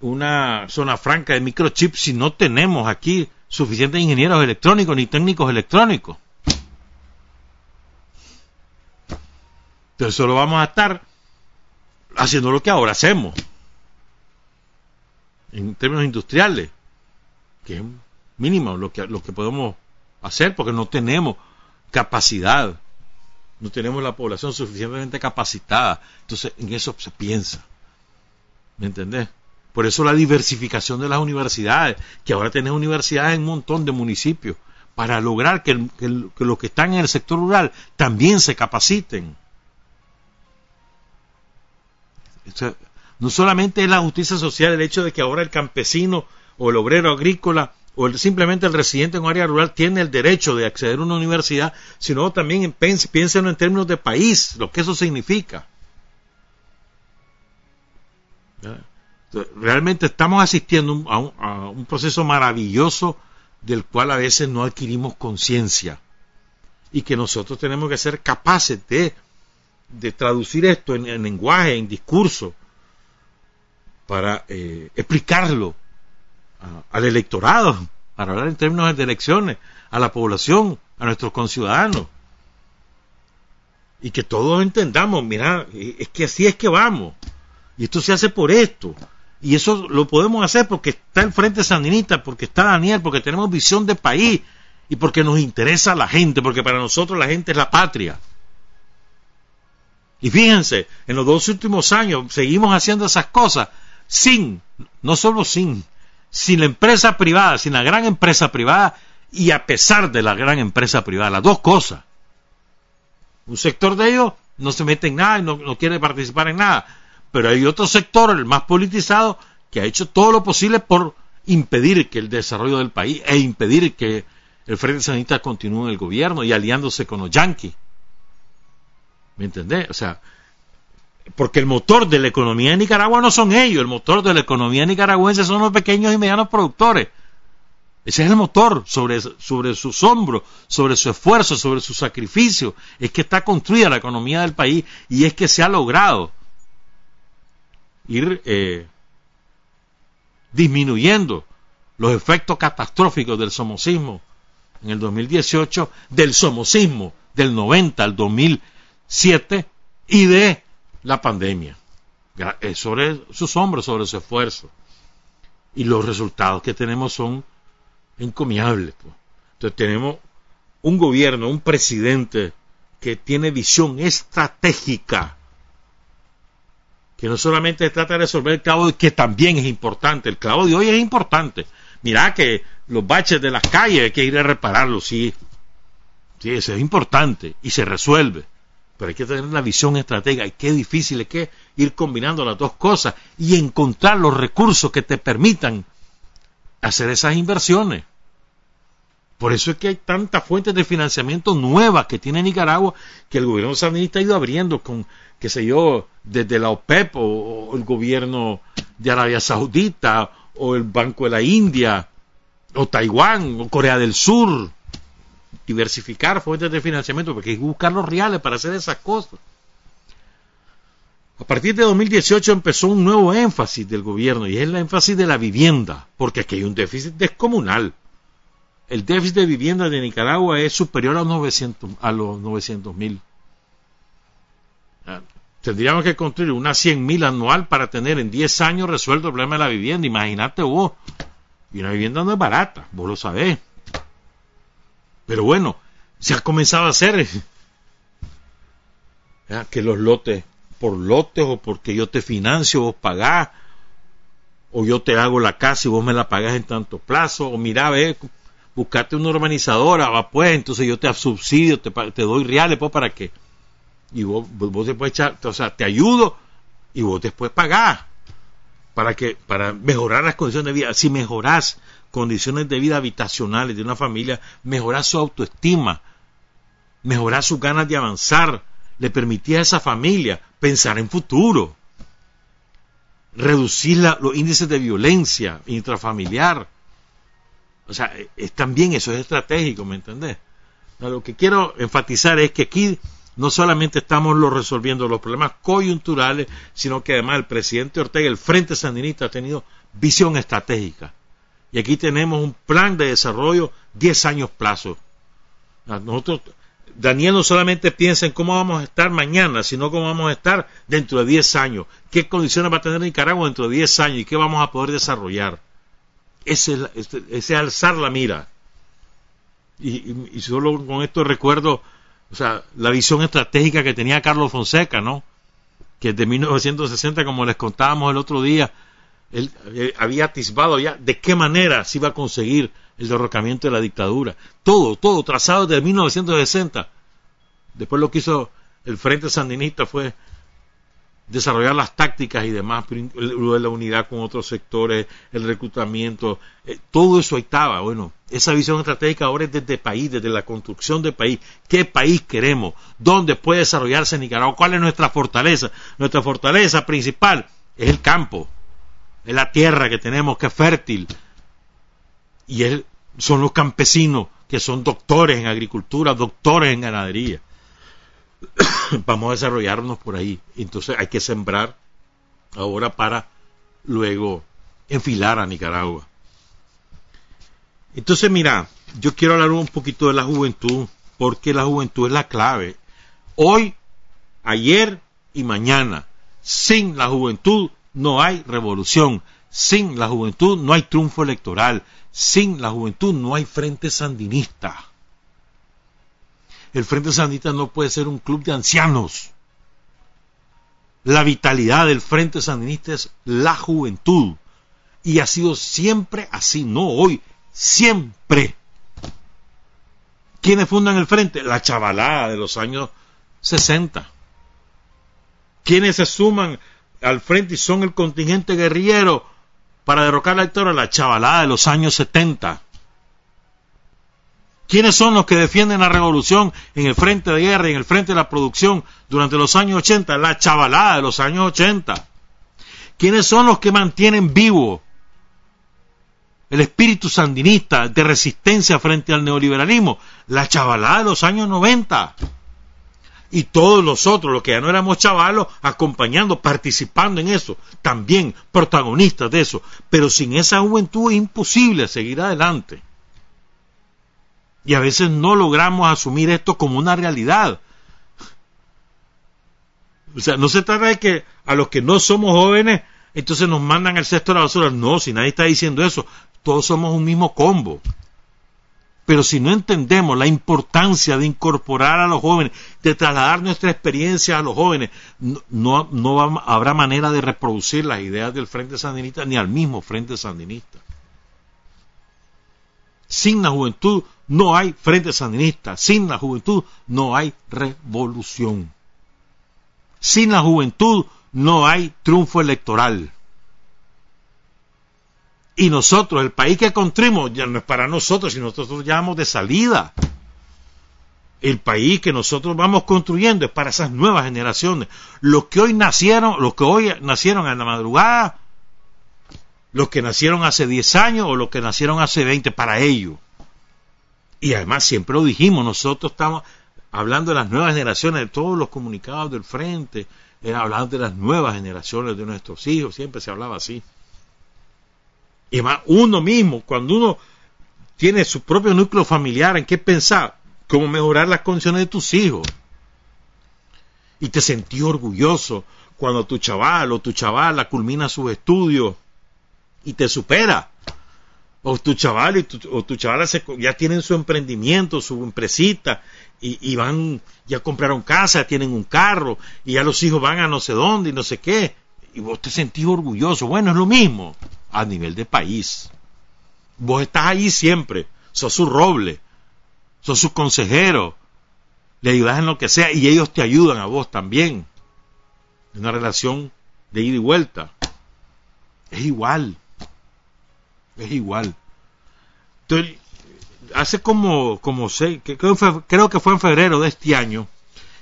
Speaker 4: una zona franca de microchips si no tenemos aquí suficientes ingenieros electrónicos ni técnicos electrónicos. Entonces solo vamos a estar haciendo lo que ahora hacemos en términos industriales, que es mínimo lo que, lo que podemos hacer porque no tenemos capacidad, no tenemos la población suficientemente capacitada. Entonces en eso se piensa. ¿Me entendés? Por eso la diversificación de las universidades, que ahora tenemos universidades en un montón de municipios, para lograr que, los que están en el sector rural también se capaciten. no solamente es la justicia social el hecho de que ahora el campesino o el obrero agrícola o simplemente el residente en un área rural tiene el derecho de acceder a una universidad, sino también piénsenlo en términos de país, lo que eso significa realmente estamos asistiendo a un, proceso maravilloso del cual a veces no adquirimos conciencia y que nosotros tenemos que ser capaces de, traducir esto en, lenguaje, en discurso, para eh, explicarlo al electorado, para hablar en términos de elecciones, a la población, a nuestros conciudadanos. Y que todos entendamos, mira, es que así es que vamos. Y esto se hace por esto. Y eso lo podemos hacer porque está el Frente Sandinista, porque está Daniel, porque tenemos visión de país y porque nos interesa la gente, porque para nosotros la gente es la patria. Y fíjense, en los dos últimos años seguimos haciendo esas cosas sin, no solo sin, sin la empresa privada, sin la gran empresa privada y a pesar de la gran empresa privada, las dos cosas. Un sector de ellos no se mete en nada y no, no quiere participar en nada pero hay otro sector, el más politizado, que ha hecho todo lo posible por impedir que el desarrollo del país e impedir que el Frente Sanista continúe en el gobierno y aliándose con los yanquis. ¿Me entendés? O sea, porque el motor de la economía de Nicaragua no son ellos, el motor de la economía nicaragüense son los pequeños y medianos productores. Ese es el motor sobre, sobre sus hombros, sobre su esfuerzo, sobre su sacrificio. Es que está construida la economía del país y es que se ha logrado ir eh, disminuyendo los efectos catastróficos del somocismo en el 2018, del somocismo del 90 al 2007 y de la pandemia. sobre sus hombros, sobre su esfuerzo. Y los resultados que tenemos son encomiables. Pues. Entonces tenemos un gobierno, un presidente que tiene visión estratégica, que no solamente trata de resolver el clavo, que también es importante, el clavo de hoy es importante. Mirá que los baches de las calles hay que ir a repararlos, sí, sí, eso es importante y se resuelve pero hay que tener una visión estratégica y qué difícil es que ir combinando las dos cosas y encontrar los recursos que te permitan hacer esas inversiones. Por eso es que hay tantas fuentes de financiamiento nuevas que tiene Nicaragua que el gobierno sandinista ha ido abriendo con, qué sé yo, desde la OPEP o, el gobierno de Arabia Saudita o el Banco de la India o Taiwán o Corea del Sur diversificar fuentes de financiamiento, porque hay que buscar los reales para hacer esas cosas. A partir de 2018 empezó un nuevo énfasis del gobierno y es el énfasis de la vivienda, porque aquí hay un déficit descomunal. El déficit de vivienda de Nicaragua es superior a, 900, a los 900 mil. Tendríamos que construir unas 100 mil anual para tener en 10 años resuelto el problema de la vivienda. Imagínate vos. Y una vivienda no es barata, vos lo sabés. Pero bueno, se ha comenzado a hacer [laughs] que los lotes, por lotes o porque yo te financio, vos pagás, o yo te hago la casa y vos me la pagás en tanto plazo, o mira, ve, buscate una urbanizadora, va pues, entonces yo te subsidio, te, te doy reales pues para que, y vos, vos después echar, o sea, te ayudo y vos después pagás para que, para mejorar las condiciones de vida. Si mejorás condiciones de vida habitacionales de una familia, mejorar su autoestima, mejorar sus ganas de avanzar, le permitía a esa familia pensar en futuro, reducir los índices de violencia intrafamiliar. O sea, es, también eso es estratégico, ¿me entendés? Lo que quiero enfatizar es que aquí no solamente estamos resolviendo los problemas coyunturales, sino que además el presidente Ortega, el Frente Sandinista, ha tenido visión estratégica. Y aquí tenemos un plan de desarrollo 10 años plazo. Nosotros, Daniel no solamente piensa en cómo vamos a estar mañana, sino cómo vamos a estar dentro de 10 años. ¿Qué condiciones va a tener Nicaragua dentro de 10 años y qué vamos a poder desarrollar? Ese es, alzar la mira. Y, solo con esto recuerdo, o sea, la visión estratégica que tenía Carlos Fonseca, ¿no? Que de 1960, como les contábamos el otro día, él eh, había atisbado ya de qué manera se iba a conseguir el derrocamiento de la dictadura. Todo, todo trazado desde 1960. Después lo que hizo el Frente Sandinista fue desarrollar las tácticas y demás, la unidad con otros sectores, el reclutamiento, eh, todo eso estaba. Bueno, esa visión estratégica ahora es desde el país, desde la construcción del país. ¿Qué país queremos? ¿Dónde puede desarrollarse Nicaragua? ¿Cuál es nuestra fortaleza? Nuestra fortaleza principal es el campo, es la tierra que tenemos que es fértil. Y son los campesinos que son doctores en agricultura, doctores en ganadería. [coughs] Vamos a desarrollarnos por ahí. Entonces hay que sembrar ahora para luego enfilar a Nicaragua. Entonces, mira, yo quiero hablar un poquito de la juventud, porque la juventud es la clave. Hoy, ayer y mañana, sin la juventud no hay revolución. Sin la juventud no hay triunfo electoral. Sin la juventud no hay frente sandinista. El frente sandinista no puede ser un club de ancianos. La vitalidad del frente sandinista es la juventud. Y ha sido siempre así, no hoy, siempre. ¿Quiénes fundan el frente? La chavalada de los años 60. ¿Quiénes se suman al frente y son el contingente guerrillero para derrocar la dictadura, la chavalada de los años 70. ¿Quiénes son los que defienden la revolución en el frente de guerra y en el frente de la producción durante los años 80? La chavalada de los años 80. ¿Quiénes son los que mantienen vivo el espíritu sandinista de resistencia frente al neoliberalismo? La chavalada de los años 90 y todos los otros, los que ya no éramos chavalos, acompañando, participando en eso, también protagonistas de eso. Pero sin esa juventud es imposible seguir adelante. Y a veces no logramos asumir esto como una realidad. O sea, no se trata de que a los que no somos jóvenes, entonces nos mandan el cesto de la basura. No, si nadie está diciendo eso, todos somos un mismo combo. Pero si no entendemos la importancia de incorporar a los jóvenes, de trasladar nuestra experiencia a los jóvenes, no, no, habrá manera de reproducir las ideas del Frente Sandinista ni al mismo Frente Sandinista. Sin la juventud no hay Frente Sandinista. Sin la juventud no hay revolución. Sin la juventud no hay triunfo electoral. Y nosotros, el país que construimos, ya no es para nosotros, sino nosotros ya vamos de salida. El país que nosotros vamos construyendo es para esas nuevas generaciones. Los que hoy nacieron, los que hoy nacieron en la madrugada, los que nacieron hace 10 años o los que nacieron hace 20, para ellos. Y además siempre lo dijimos, nosotros estamos hablando de las nuevas generaciones, de todos los comunicados del frente, era hablando de las nuevas generaciones de nuestros hijos, siempre se hablaba así. Y más uno mismo, cuando uno tiene su propio núcleo familiar, ¿en qué pensar? ¿Cómo mejorar las condiciones de tus hijos? Y te sentí orgulloso cuando tu chaval o tu chavala culmina sus estudios y te supera. O tu chaval o tu chavala ya tienen su emprendimiento, su empresita, y, y, van, ya compraron casa, tienen un carro, y ya los hijos van a no sé dónde y no sé qué. Y vos te sentís orgulloso. Bueno, es lo mismo a nivel de país. Vos estás ahí siempre, sos su roble, sos su consejero, le ayudas en lo que sea y ellos te ayudan a vos también. Una relación de ida y vuelta. Es igual. Es igual. Entonces, hace como, como sé, que, creo, que fue en febrero de este año,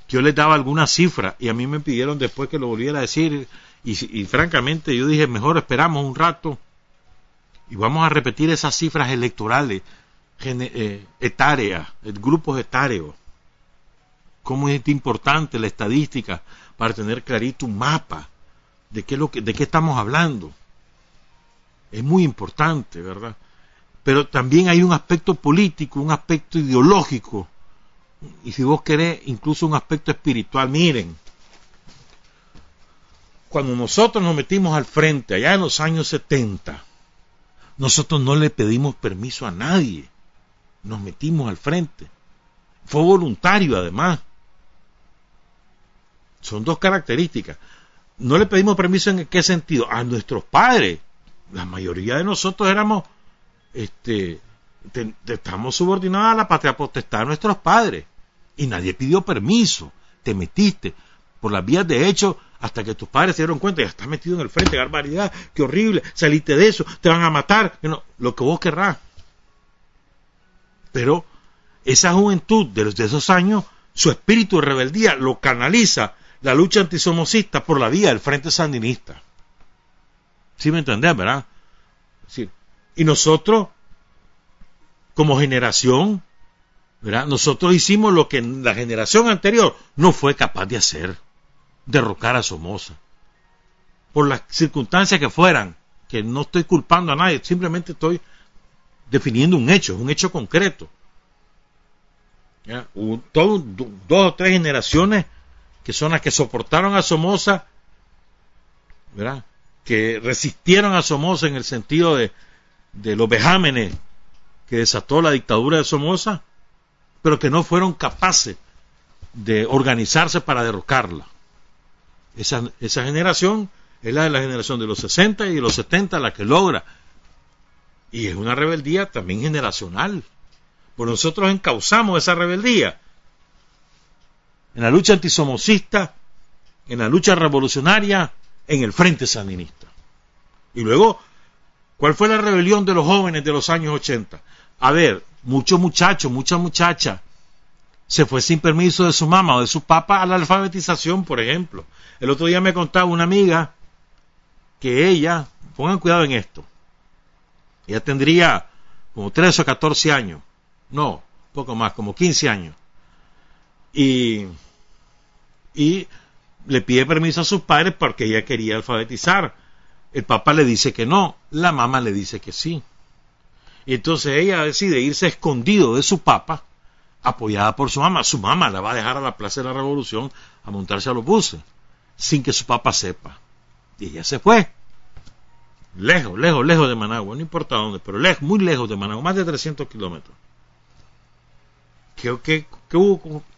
Speaker 4: que yo les daba alguna cifra y a mí me pidieron después que lo volviera a decir y, francamente yo dije, mejor esperamos un rato y vamos a repetir esas cifras electorales eh, etáreas, grupos etáreos. Cómo es importante la estadística para tener clarito un mapa de qué, lo que, de qué estamos hablando. Es muy importante, ¿verdad? Pero también hay un aspecto político, un aspecto ideológico, y si vos querés, incluso un aspecto espiritual. Miren, cuando nosotros nos metimos al frente, allá en los años 70, nosotros no le pedimos permiso a nadie. Nos metimos al frente. Fue voluntario además. Son dos características. No le pedimos permiso en qué sentido. A nuestros padres. La mayoría de nosotros éramos, este, estamos subordinados a la patria potestad de nuestros padres. Y nadie pidió permiso. Te metiste por las vías de hecho hasta que tus padres se dieron cuenta, ya estás metido en el frente, barbaridad, qué horrible, saliste de eso, te van a matar, lo que vos querrás. Pero esa juventud de, de esos años, su espíritu de rebeldía lo canaliza la lucha antisomocista por la vía del frente sandinista. ¿Sí me entendés, verdad? y nosotros, como generación, ¿verdad? Nosotros hicimos lo que la generación anterior no fue capaz de hacer derrocar a Somoza. Por las circunstancias que fueran, que no estoy culpando a nadie, simplemente estoy definiendo un hecho, un hecho concreto. dos o tres generaciones que son las que soportaron a Somoza, ¿verdad? Que resistieron a Somoza en el sentido de, de los vejámenes que desató la dictadura de Somoza, pero que no fueron capaces de organizarse para derrocarla. Esa, generación es la de la generación de los 60 y de los 70 la que logra. Y es una rebeldía también generacional. Pues nosotros encauzamos esa rebeldía en la lucha antisomocista, en la lucha revolucionaria, en el frente sandinista. Y luego, ¿cuál fue la rebelión de los jóvenes de los años 80? A ver, muchos muchachos, muchas muchachas, se fue sin permiso de su mamá o de su papá a la alfabetización, por ejemplo. El otro día me contaba una amiga que ella, pongan cuidado en esto, ella tendría como 13 o 14 años, no, poco más, como 15 años, y, y le pide permiso a sus padres porque ella quería alfabetizar. El papá le dice que no, la mamá le dice que sí. Y entonces ella decide irse escondido de su papá, apoyada por su mamá. Su mamá la va a dejar a la Plaza de la Revolución a montarse a los buses. sin que su papá sepa. Y ella se fue. Lejos, lejos, lejos de Managua, no importa dónde, pero lejos, muy lejos de Managua, más de 300 kilómetros. ¿Qué,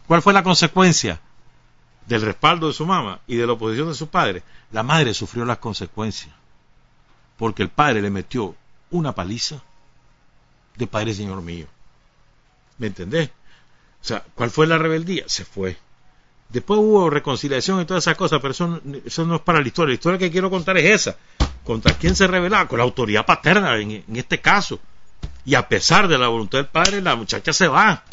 Speaker 4: ¿Cuál fue la consecuencia del respaldo de su mamá y de la oposición de su padre? La madre sufrió las consecuencias, porque el padre le metió una paliza de padre señor mío. ¿Me entendés? O sea, ¿cuál fue la rebeldía? Se fue. Después hubo reconciliación y todas esas cosas, pero eso, eso no es para la historia. La historia que quiero contar es esa. ¿Contra quién se rebelaba? Con la autoridad paterna en, este caso. Y a pesar de la voluntad del padre, la muchacha se va.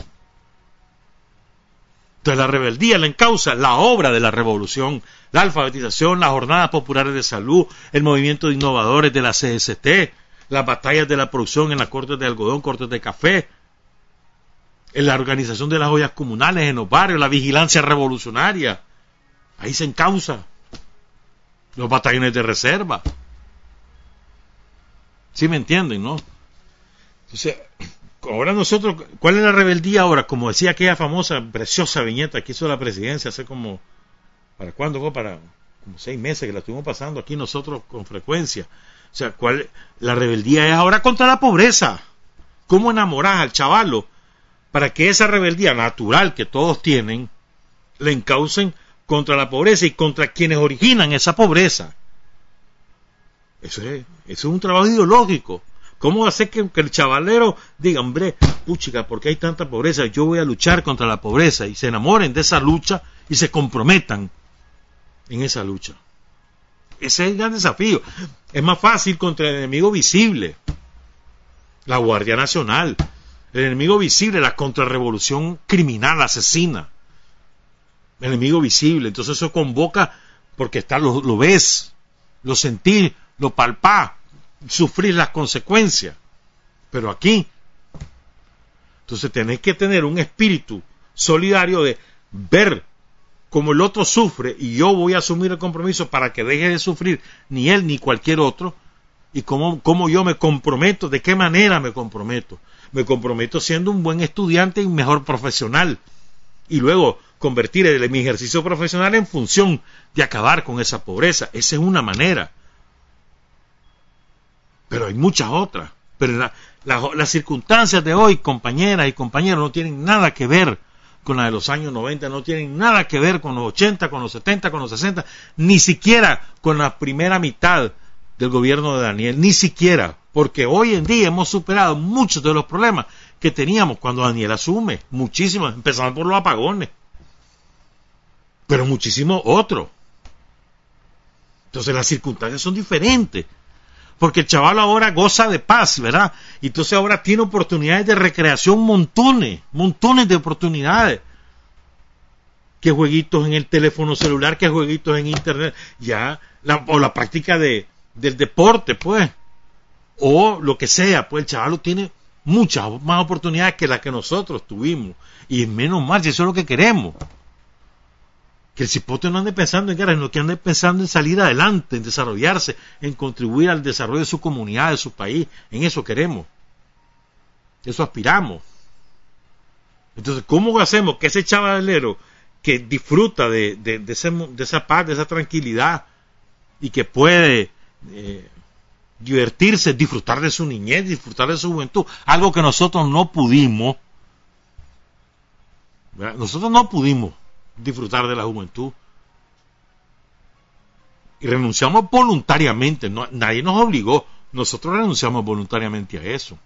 Speaker 4: Entonces la rebeldía la encausa la obra de la revolución, la alfabetización, las jornadas populares de salud, el movimiento de innovadores de la CST, las batallas de la producción en las cortes de algodón, cortes de café, en la organización de las ollas comunales en los barrios, la vigilancia revolucionaria. Ahí se encausa. Los batallones de reserva. ¿Sí me entienden, no? Entonces, ahora nosotros, ¿cuál es la rebeldía ahora? Como decía aquella famosa, preciosa viñeta que hizo la presidencia hace como, ¿para cuándo fue? Para como seis meses que la estuvimos pasando aquí nosotros con frecuencia. O sea, ¿cuál, la rebeldía es ahora contra la pobreza. ¿Cómo enamorar al chavalo para que esa rebeldía natural que todos tienen le encaucen contra la pobreza y contra quienes originan esa pobreza. Eso es, un trabajo ideológico. ¿Cómo hacer que, el chavalero diga, hombre, puchica, porque hay tanta pobreza? Yo voy a luchar contra la pobreza y se enamoren de esa lucha y se comprometan en esa lucha. Ese es el gran desafío. Es más fácil contra el enemigo visible, la Guardia Nacional, el enemigo visible, la contrarrevolución criminal, asesina. El enemigo visible. Entonces eso convoca, porque está, lo, ves, lo sentís, lo palpás, sufrir las consecuencias. Pero aquí, entonces tenés que tener un espíritu solidario de ver cómo el otro sufre y yo voy a asumir el compromiso para que deje de sufrir ni él ni cualquier otro y cómo, cómo yo me comprometo, de qué manera me comprometo me comprometo siendo un buen estudiante y un mejor profesional. Y luego convertir mi ejercicio profesional en función de acabar con esa pobreza. Esa es una manera. Pero hay muchas otras. Pero las circunstancias de hoy, compañeras y compañeros, no tienen nada que ver con las de los años 90, no tienen nada que ver con los 80, con los 70, con los 60, ni siquiera con la primera mitad del gobierno de Daniel, ni siquiera, porque hoy en día hemos superado muchos de los problemas que teníamos cuando Daniel asume, muchísimos, empezando por los apagones, pero muchísimos otros. Entonces las circunstancias son diferentes, porque el chaval ahora goza de paz, ¿verdad? Y entonces ahora tiene oportunidades de recreación, montones, montones de oportunidades. Que jueguitos en el teléfono celular, que jueguitos en internet, ya, o la práctica de, del deporte, pues, o lo que sea, pues el chaval tiene muchas más oportunidades que las que nosotros tuvimos. Y menos mal, si eso es lo que queremos. Que el cipote no ande pensando en guerra, sino que ande pensando en salir adelante, en desarrollarse, en contribuir al desarrollo de su comunidad, de su país. En eso queremos. Eso aspiramos. Entonces, ¿cómo hacemos que ese chavalero que disfruta de, de esa paz, de esa tranquilidad y que puede eh, divertirse, disfrutar de su niñez, disfrutar de su juventud, algo que nosotros no pudimos. Nosotros no pudimos disfrutar de la juventud. Y renunciamos voluntariamente, nadie nos obligó, nosotros renunciamos voluntariamente a eso.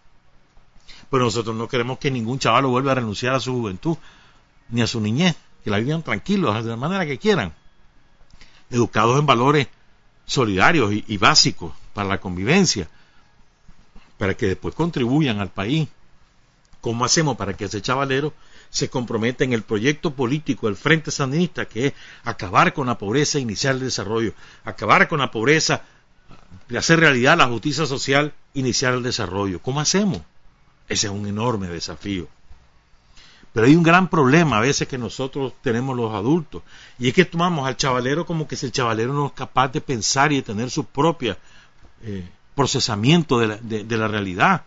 Speaker 4: Pero nosotros no queremos que ningún chaval vuelva a renunciar a su juventud, ni a su niñez, que la vivan tranquilos, de la manera que quieran, educados en valores solidarios y, básicos para la convivencia, para que después contribuyan al país. ¿Cómo hacemos para que ese chavalero se comprometa en el proyecto político del Frente Sandinista, que es acabar con la pobreza e iniciar el desarrollo, acabar con la pobreza, hacer realidad la justicia social, iniciar el desarrollo? ¿Cómo hacemos? Ese es un enorme desafío. Pero hay un gran problema a veces que nosotros tenemos los adultos, y es que tomamos al chavalero como que si el chavalero no es capaz de pensar y de tener su propio eh, procesamiento de la, realidad.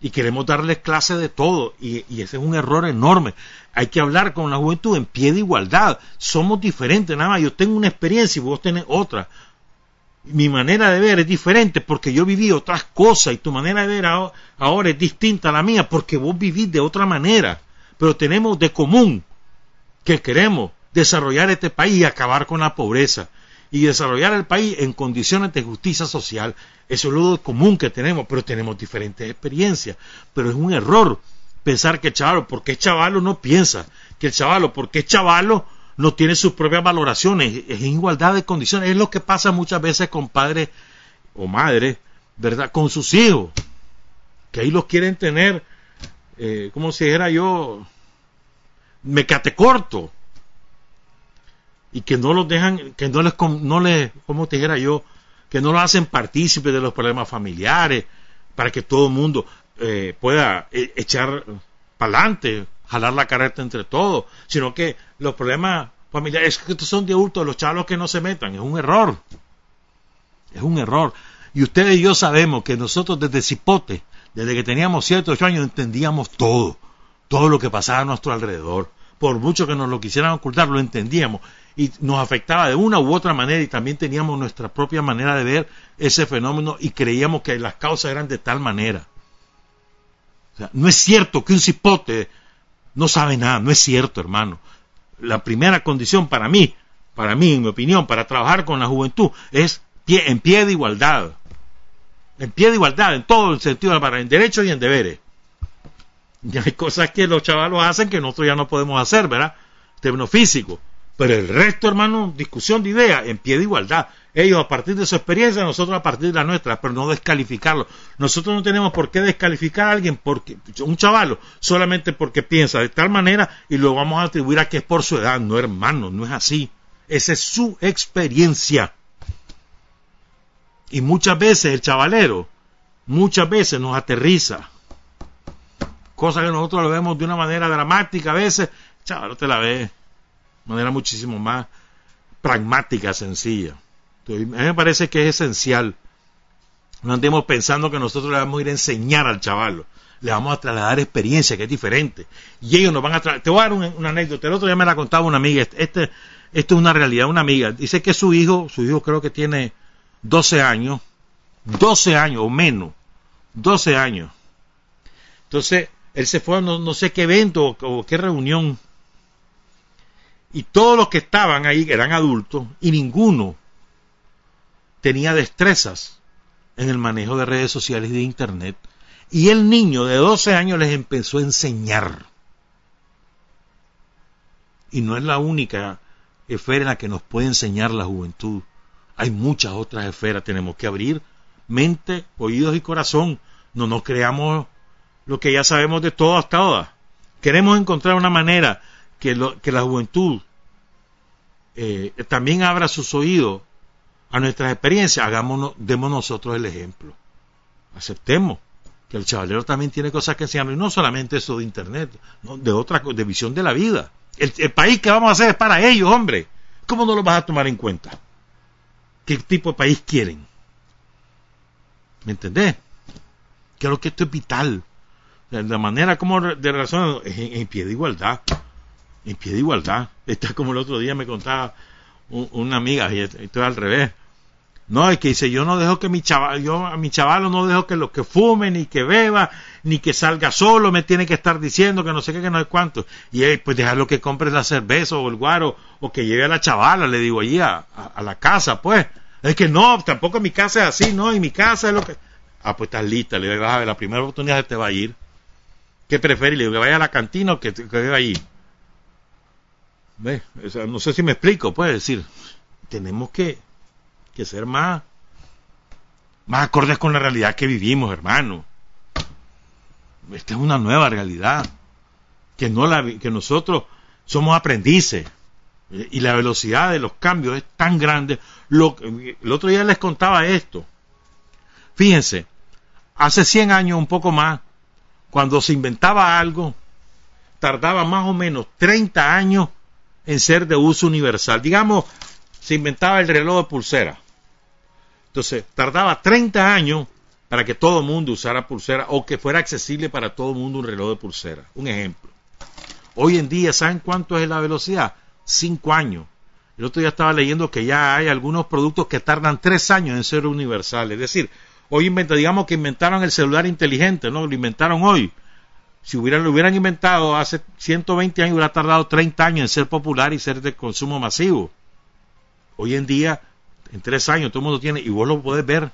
Speaker 4: Y queremos darles clase de todo y, ese es un error enorme. Hay que hablar con la juventud en pie de igualdad. Somos diferentes, nada más. Yo tengo una experiencia y vos tenés otra. Mi manera de ver es diferente porque yo viví otras cosas y tu manera de ver ahora es distinta a la mía porque vos vivís de otra manera. Pero tenemos de común que queremos desarrollar este país y acabar con la pobreza y desarrollar el país en condiciones de justicia social. Eso es lo común que tenemos, pero tenemos diferentes experiencias. Pero es un error pensar que chavalo, porque es chavalo, no piensa. Que el chavalo, porque es chavalo, no tiene sus propias valoraciones. Es igualdad de condiciones. Es lo que pasa muchas veces con padres o madres, ¿verdad? Con sus hijos. Que ahí los quieren tener, eh, como si dijera yo, me cate corto y que no los dejan, que no les, no les, como te dijera yo, que no los hacen partícipes de los problemas familiares, para que todo el mundo eh, pueda eh, echar para adelante, jalar la carreta entre todos, sino que los problemas familiares que son de adultos, los chavos que no se metan, es un error. Es un error. Y ustedes y yo sabemos que nosotros desde Cipote, desde que teníamos 7, 8 años, entendíamos todo, todo lo que pasaba a nuestro alrededor. Por mucho que nos lo quisieran ocultar, lo entendíamos y nos afectaba de una u otra manera y también teníamos nuestra propia manera de ver ese fenómeno y creíamos que las causas eran de tal manera. no es cierto que un cipote no sabe nada, no es cierto, hermano. La primera condición para mí, para mí, en mi opinión, para trabajar con la juventud es pie, en pie de igualdad. En pie de igualdad, en todo el sentido, para en derechos y en deberes. Y hay cosas que los chavalos hacen que nosotros ya no podemos hacer, ¿verdad? Términos físicos. Pero el resto, hermano, discusión de ideas, en pie de igualdad. Ellos a partir de su experiencia, nosotros a partir de la nuestra, pero no descalificarlo. Nosotros no tenemos por qué descalificar a alguien, porque un chavalo, solamente porque piensa de tal manera y lo vamos a atribuir a que es por su edad. No, hermano, no es así. Esa es su experiencia. Y muchas veces el chavalero, muchas veces nos aterriza. Cosa que nosotros lo vemos de una manera dramática a veces. Chaval, te la ve manera muchísimo más pragmática, sencilla. a mí me parece que es esencial. No andemos pensando que nosotros le vamos a ir a enseñar al chaval, le vamos a trasladar experiencia, que es diferente. Y ellos nos van a trasladar. Te voy a dar una, anécdota. El otro día me la contaba una amiga. Este, este, esto es una realidad. Una amiga dice que su hijo, su hijo creo que tiene 12 años, 12 años o menos, 12 años. Entonces, él se fue a no, sé qué evento o qué reunión y todos los que estaban ahí eran adultos y ninguno tenía destrezas en el manejo de redes sociales y de Internet. Y el niño de 12 años les empezó a enseñar. Y no es la única esfera en la que nos puede enseñar la juventud. Hay muchas otras esferas. Tenemos que abrir mente, oídos y corazón. No nos creamos lo que ya sabemos de todo hasta ahora. Queremos encontrar una manera que, la juventud eh, también abra sus oídos a nuestras experiencias, hagámonos, demos nosotros el ejemplo. Aceptemos que el chavalero también tiene cosas que enseñarnos, y no solamente eso de internet, de otra de visión de la vida. El, el, país que vamos a hacer es para ellos, hombre. ¿Cómo no lo vas a tomar en cuenta? ¿Qué tipo de país quieren? ¿Me entendés? Creo que esto es vital. La manera como de razón es en pie de igualdad en pie de igualdad. Está como el otro día me contaba una amiga, y esto es al revés. No, es que dice, yo no dejo que mi chaval, yo a mi chaval no dejo que lo que fume, ni que beba, ni que salga solo, me tiene que estar diciendo que no sé qué, que no sé cuánto. Y él, pues dejarlo que compre la cerveza o el guaro, o que lleve a la chavala, le digo allí a, la casa, pues. Es que no, tampoco mi casa es así, no, y mi casa es lo que... Ah, pues estás lista, le digo, a ver, la primera oportunidad te va a ir. ¿Qué prefiere? Le digo, que vaya a la cantina o que, que vaya allí no sé si me explico, puede decir, tenemos que, que ser más, más acordes con la realidad que vivimos, hermano. Esta es una nueva realidad, que, no la, que nosotros somos aprendices eh, y la velocidad de los cambios es tan grande. Lo, el otro día les contaba esto. Fíjense, hace 100 años, un poco más, cuando se inventaba algo, tardaba más o menos 30 años en ser de uso universal. Digamos, se inventaba el reloj de pulsera. Entonces, tardaba 30 años para que todo el mundo usara pulsera o que fuera accesible para todo el mundo un reloj de pulsera. Un ejemplo. Hoy en día, ¿saben cuánto es la velocidad? Cinco años. El otro día estaba leyendo que ya hay algunos productos que tardan tres años en ser universales. Es decir, hoy inventa, digamos que inventaron el celular inteligente, ¿no? Lo inventaron hoy. Si hubieran, lo hubieran inventado hace 120 años, hubiera tardado 30 años en ser popular y ser de consumo masivo. Hoy en día, en tres años, todo el mundo tiene, y vos lo podés ver.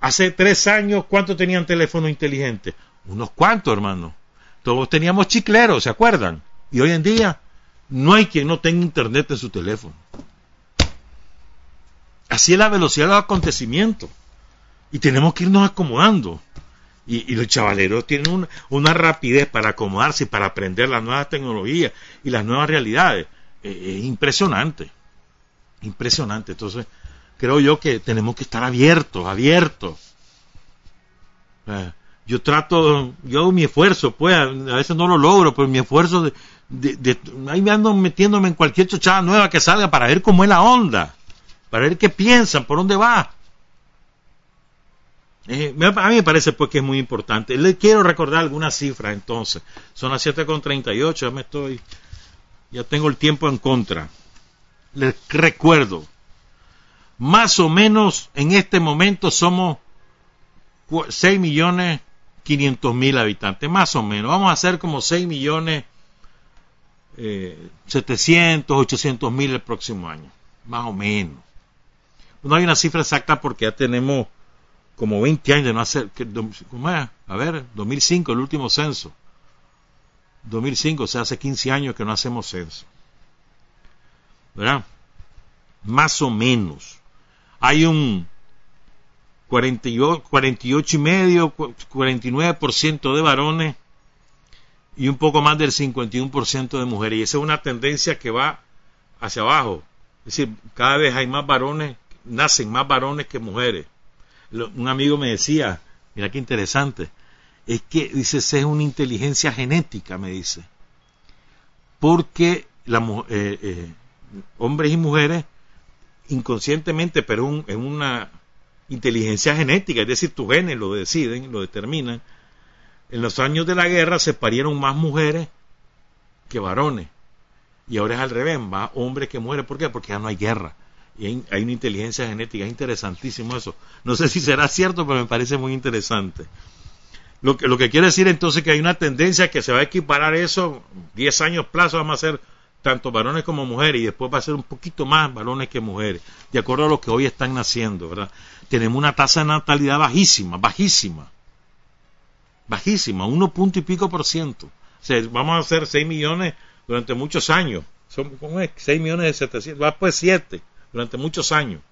Speaker 4: Hace tres años, ¿cuántos tenían teléfono inteligente? Unos cuantos, hermano. Todos teníamos chicleros, ¿se acuerdan? Y hoy en día, no hay quien no tenga internet en su teléfono. Así es la velocidad de los acontecimientos. Y tenemos que irnos acomodando. Y, los chavaleros tienen una, rapidez para acomodarse y para aprender las nuevas tecnologías y las nuevas realidades. Eh, es impresionante. Impresionante. Entonces, creo yo que tenemos que estar abiertos, abiertos. Yo trato, yo hago mi esfuerzo, pues, a veces no lo logro, pero mi esfuerzo de, de, ahí me ando metiéndome en cualquier chochada nueva que salga para ver cómo es la onda, para ver qué piensan, por dónde va. Eh, a mí me parece pues que es muy importante. Le quiero recordar algunas cifras entonces. Son las 7.38, ya me estoy, ya tengo el tiempo en contra. Les recuerdo, más o menos en este momento somos 6 millones 500 mil habitantes, más o menos. Vamos a hacer como 6 millones eh, 700, 800 mil el próximo año, más o menos. No hay una cifra exacta porque ya tenemos como 20 años de no hacer, ¿cómo es? A ver, 2005, el último censo. 2005, o sea, hace 15 años que no hacemos censo. ¿Verdad? Más o menos. Hay un 48, 48 y medio, 49% de varones y un poco más del 51% de mujeres. Y esa es una tendencia que va hacia abajo. Es decir, cada vez hay más varones, nacen más varones que mujeres. Un amigo me decía, mira qué interesante, es que, dice, es una inteligencia genética, me dice. Porque la, eh, eh, hombres y mujeres, inconscientemente, pero en una inteligencia genética, es decir, tus genes lo deciden, lo determinan, en los años de la guerra se parieron más mujeres que varones. Y ahora es al revés, más hombres que mujeres. ¿Por qué? Porque ya no hay guerra. Y hay, una inteligencia genética. Es interesantísimo eso. No sé si será cierto, pero me parece muy interesante. Lo que, lo que quiere decir entonces que hay una tendencia que se va a equiparar eso, 10 años plazo vamos a ser tanto varones como mujeres, y después va a ser un poquito más varones que mujeres, de acuerdo a lo que hoy están naciendo, ¿verdad? Tenemos una tasa de natalidad bajísima, bajísima bajísima, uno punto y pico por ciento. Vamos a hacer 6 millones durante muchos años. Son, ¿cómo es? 6 millones de 700, va pues 7 durante muchos años.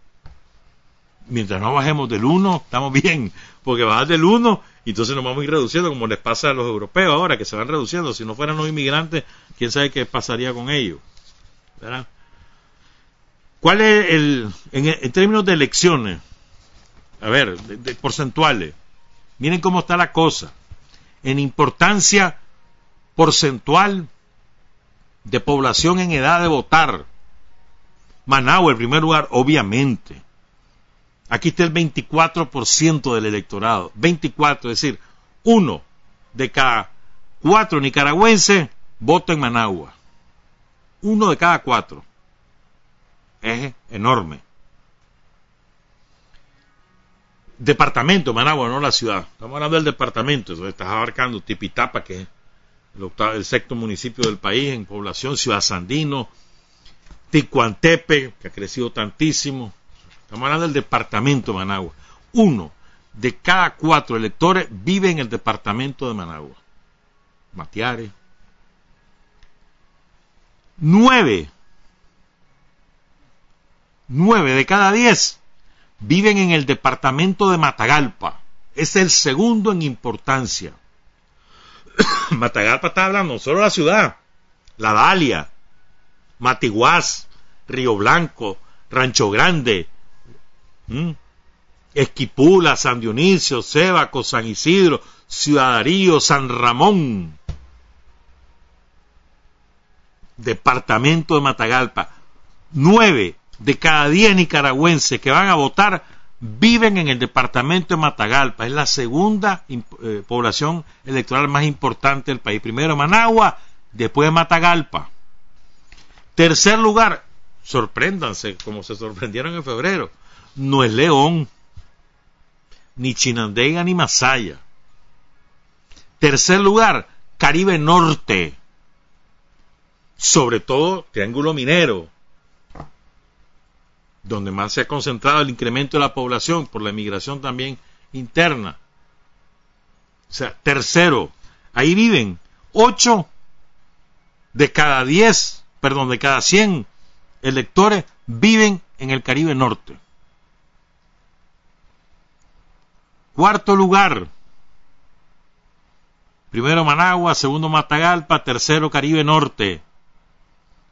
Speaker 4: Mientras no bajemos del 1, estamos bien, porque bajar del 1 y entonces nos vamos a ir reduciendo, como les pasa a los europeos ahora, que se van reduciendo. Si no fueran los inmigrantes, quién sabe qué pasaría con ellos. ¿Verdad? ¿Cuál es el, en, términos de elecciones? A ver, de porcentuales. Miren cómo está la cosa en importancia porcentual de población en edad de votar. Managua, en primer lugar, obviamente. Aquí está el 24% del electorado. 24, es decir, uno de cada cuatro nicaragüenses vota en Managua. Uno de cada cuatro. Es enorme departamento Managua, no la ciudad. Estamos hablando del departamento, entonces estás abarcando Tipitapa, que es el, sexto municipio del país en población, Ciudad Sandino, Ticuantepe, que ha crecido tantísimo. Estamos hablando del departamento de Managua. Uno de cada cuatro electores vive en el departamento de Managua. Matiare. Nueve. Nueve de cada diez viven en el departamento de Matagalpa. Es el segundo en importancia. [coughs] Matagalpa está hablando solo la ciudad, La Dalia, Matiguás, Río Blanco, Rancho Grande, Esquipula, San Dionisio, Sébaco, San Isidro, Ciudadarío, San Ramón. Departamento de Matagalpa. Nueve de cada diez nicaragüenses que van a votar viven en el departamento de Matagalpa. Es la segunda eh, población electoral más importante del país. Primero Managua, después Matagalpa. Tercer lugar, sorpréndanse como se sorprendieron en febrero, no es León, ni Chinandega ni Masaya. Tercer lugar, Caribe Norte, sobre todo Triángulo Minero, donde más se ha concentrado el incremento de la población por la emigración también interna. O sea, tercero, ahí viven ocho de cada diez, perdón, de cada cien electores viven en el Caribe Norte. Cuarto lugar, primero Managua, segundo Matagalpa, tercero Caribe Norte.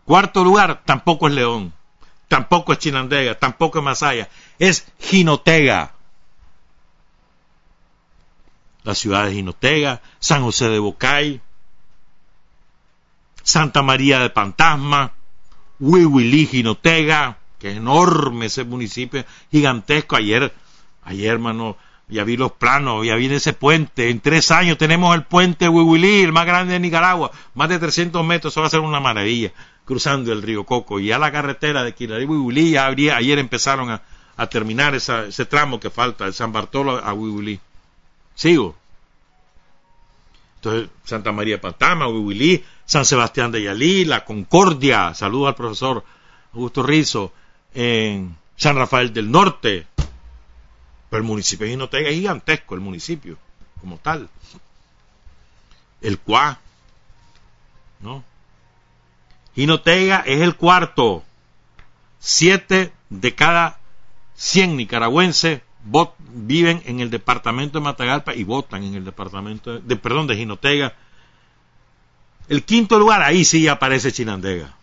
Speaker 4: Cuarto lugar, tampoco es León tampoco es Chinandega, tampoco es Masaya, es Jinotega. La ciudad de Jinotega, San José de Bocay, Santa María de Pantasma, Huihuilí, Jinotega, que es enorme ese municipio, gigantesco. Ayer, ayer, hermano, ya vi los planos, ya vi ese puente. En tres años tenemos el puente Huihuilí, el más grande de Nicaragua, más de 300 metros, eso va a ser una maravilla cruzando el río Coco. Y a la carretera de Quilarí y ayer empezaron a, terminar ese tramo que falta, de San Bartolo a Huihuilí. Sigo. Entonces, Santa María Patama, Huihuilí, San Sebastián de Yalí, La Concordia, saludo al profesor Augusto Rizo, en San Rafael del Norte. Pero el municipio de Jinotega es gigantesco, el municipio, como tal. El Cuá, ¿no? Jinotega es el cuarto. Siete de cada cien nicaragüenses viven en el departamento de Matagalpa y votan en el departamento de, perdón, de Jinotega. El quinto lugar, ahí sí aparece Chinandega.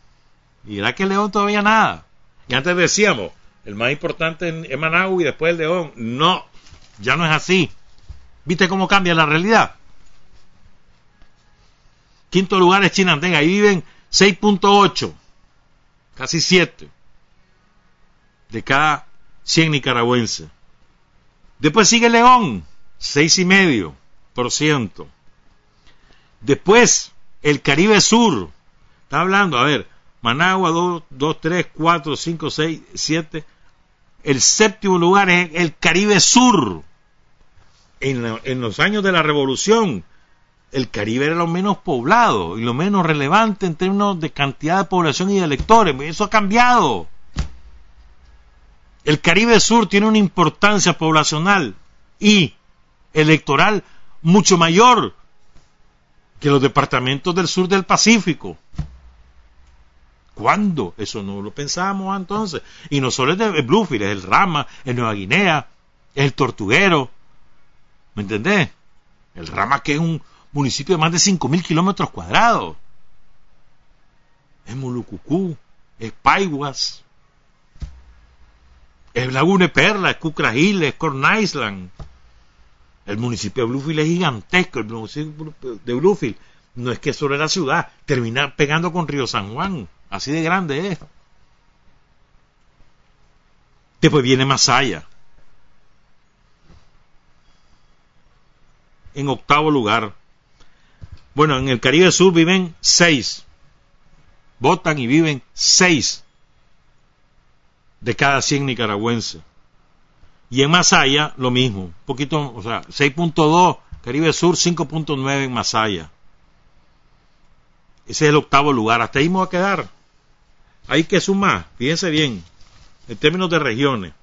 Speaker 4: Y era que León todavía nada. Y antes decíamos, el más importante es Managua y después el León. No, ya no es así. ¿Viste cómo cambia la realidad? Quinto lugar es Chinandega. Ahí viven 6.8, casi 7 de cada 100 nicaragüenses. Después sigue León, 6,5%. Después, el Caribe Sur. Está hablando, a ver, Managua 2, 2 3, 4, 5, 6, 7. El séptimo lugar es el Caribe Sur. En, en los años de la revolución, el Caribe era lo menos poblado y lo menos relevante en términos de cantidad de población y de electores. Eso ha cambiado. El Caribe Sur tiene una importancia poblacional y electoral mucho mayor que los departamentos del sur del Pacífico. ¿Cuándo? Eso no lo pensábamos entonces. Y no solo es de Bluefield, es el Rama, es Nueva Guinea, es el Tortuguero. ¿Me entendés? El Rama que es un, municipio de más de 5.000 kilómetros cuadrados. Es Mulucucú, es Paiguas, es Laguna Perla, es Cucragil, es Corn Island. El municipio de Bluefield es gigantesco, el municipio de Bluefield no es que sobre la ciudad, termina pegando con Río San Juan, así de grande es. Después viene Masaya. En octavo lugar, bueno, en el Caribe Sur viven seis. Votan y viven seis de cada 100 nicaragüenses. Y en Masaya, lo mismo. Un poquito, o sea, 6.2, Caribe Sur, 5.9 en Masaya. Ese es el octavo lugar. Hasta ahí vamos a quedar. Hay que sumar, fíjense bien, en términos de regiones.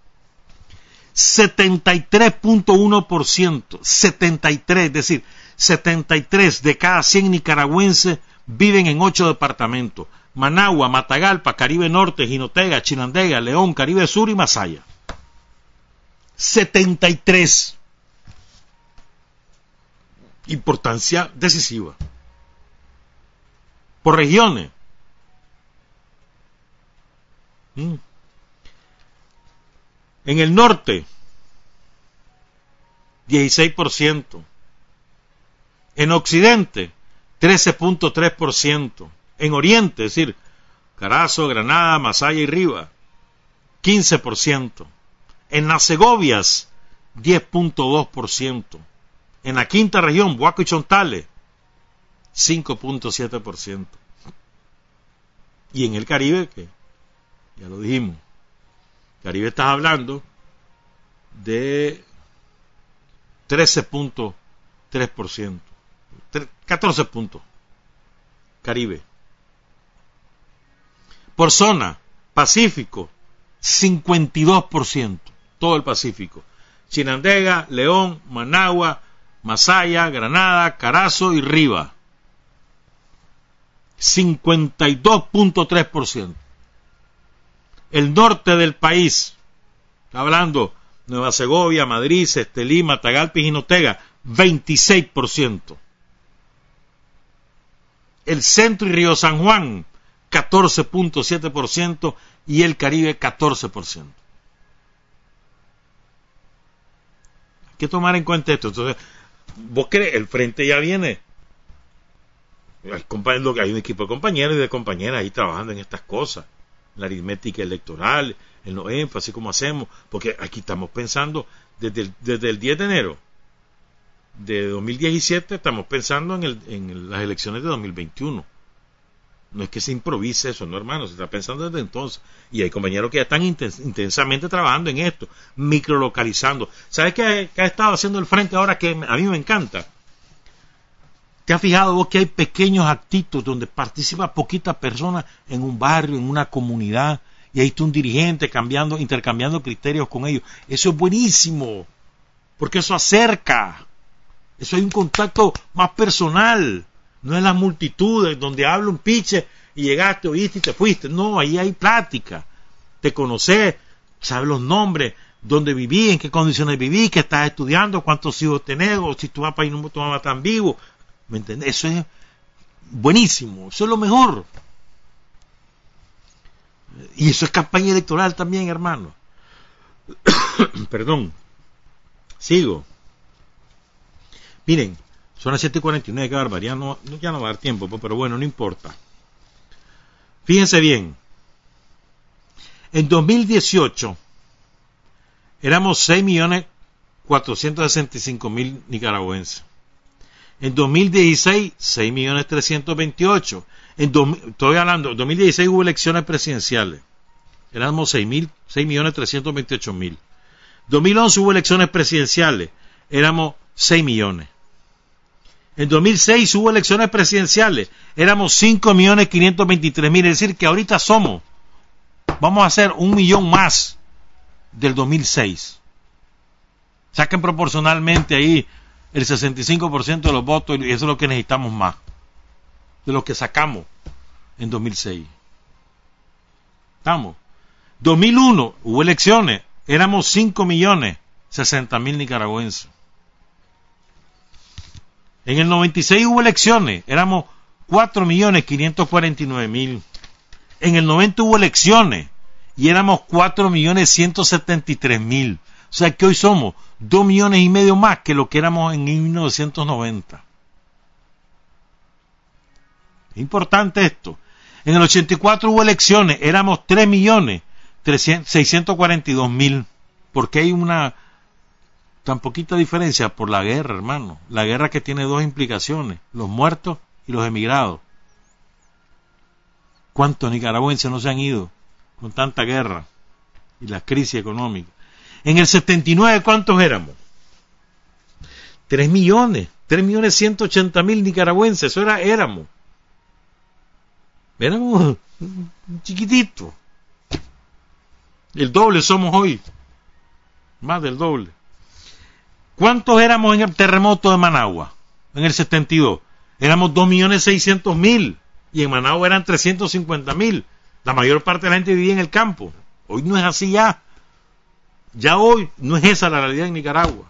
Speaker 4: 73.1%, 73, es decir, 73 de cada 100 nicaragüenses viven en 8 departamentos. Managua, Matagalpa, Caribe Norte, Jinotega, Chinandega, León, Caribe Sur y Masaya. 73. Importancia decisiva. Por regiones. Mm. En el norte, 16%. En Occidente, 13.3%. En Oriente, es decir, Carazo, Granada, Masaya y Riva, 15%. En las Segovias, 10.2%. En la quinta región, Buaco y Chontales, 5.7%. Y en el Caribe, que ya lo dijimos, Caribe estás hablando de 13.3%, 14 puntos. Caribe. Por zona, Pacífico, 52%, todo el Pacífico. Chinandega, León, Managua, Masaya, Granada, Carazo y Riva. 52.3%. El norte del país, hablando Nueva Segovia, Madrid, Estelí, Matagalpa y Jinotega, 26%. El centro y Río San Juan, 14.7% y el Caribe 14%. Hay que tomar en cuenta esto. Entonces, vos crees, el frente ya viene. Hay, un equipo de compañeros y de compañeras ahí trabajando en estas cosas. La aritmética electoral, en los énfasis, como hacemos. Porque aquí estamos pensando desde el, desde el 10 de enero de 2017, estamos pensando en, el, en las elecciones de 2021 no es que se improvise eso, no hermano, se está pensando desde entonces. Y hay compañeros que ya están intensamente trabajando en esto, microlocalizando. ¿Sabes qué, ha estado haciendo el frente ahora que a mí me encanta? ¿Te has fijado vos que hay pequeños actitos donde participa poquita persona en un barrio, en una comunidad, y ahí está un dirigente cambiando, intercambiando criterios con ellos? Eso es buenísimo, porque eso acerca, eso hay un contacto más personal no es la multitud donde habla un piche y llegaste, oíste y te fuiste. No, ahí hay plática. Te conoces, sabes los nombres, dónde viví, en qué condiciones viví, qué estás estudiando, cuántos hijos tenés, o si tu papá y tu mamá están vivos. ¿Me entiendes? Eso es buenísimo, eso es lo mejor. Y eso es campaña electoral también, hermano. [coughs] Perdón. Sigo. Miren, son las 7.49, qué barbaridad. No, ya no va a dar tiempo, pues, pero bueno, no importa. Fíjense bien. En 2018 éramos 6.465.000 nicaragüenses. En 2016, 6.328.000. En estoy hablando, en 2016 hubo elecciones presidenciales. Éramos 6.328.000. 2011 hubo elecciones presidenciales. Éramos 6 millones. En 2006 hubo elecciones presidenciales. Éramos 5.523.000. Es decir, que ahorita somos. Vamos a hacer un millón más del 2006. Saquen proporcionalmente ahí el 65% de los votos y eso es lo que necesitamos más. De lo que sacamos en 2006. Estamos. 2001 hubo elecciones. Éramos 5 millones 60 mil nicaragüenses. En el 96 hubo elecciones, éramos 4.549.000. En el 90 hubo elecciones y éramos 4.173.000. O sea que hoy somos 2 millones y medio más que lo que éramos en 1990. Es importante esto. En el 84 hubo elecciones, éramos 3 millones 642 mil, porque hay una tan poquita diferencia por la guerra, hermano. La guerra que tiene dos implicaciones, los muertos y los emigrados. ¿Cuántos nicaragüenses no se han ido con tanta guerra y la crisis económica? En el 79, ¿cuántos éramos? Tres millones, tres millones ciento ochenta mil nicaragüenses, eso era, éramos. Éramos chiquitito. El doble somos hoy. Más del doble. ¿Cuántos éramos en el terremoto de Managua? En el 72. Éramos 2.600.000 y en Managua eran 350.000. La mayor parte de la gente vivía en el campo. Hoy no es así ya. Ya hoy no es esa la realidad en Nicaragua.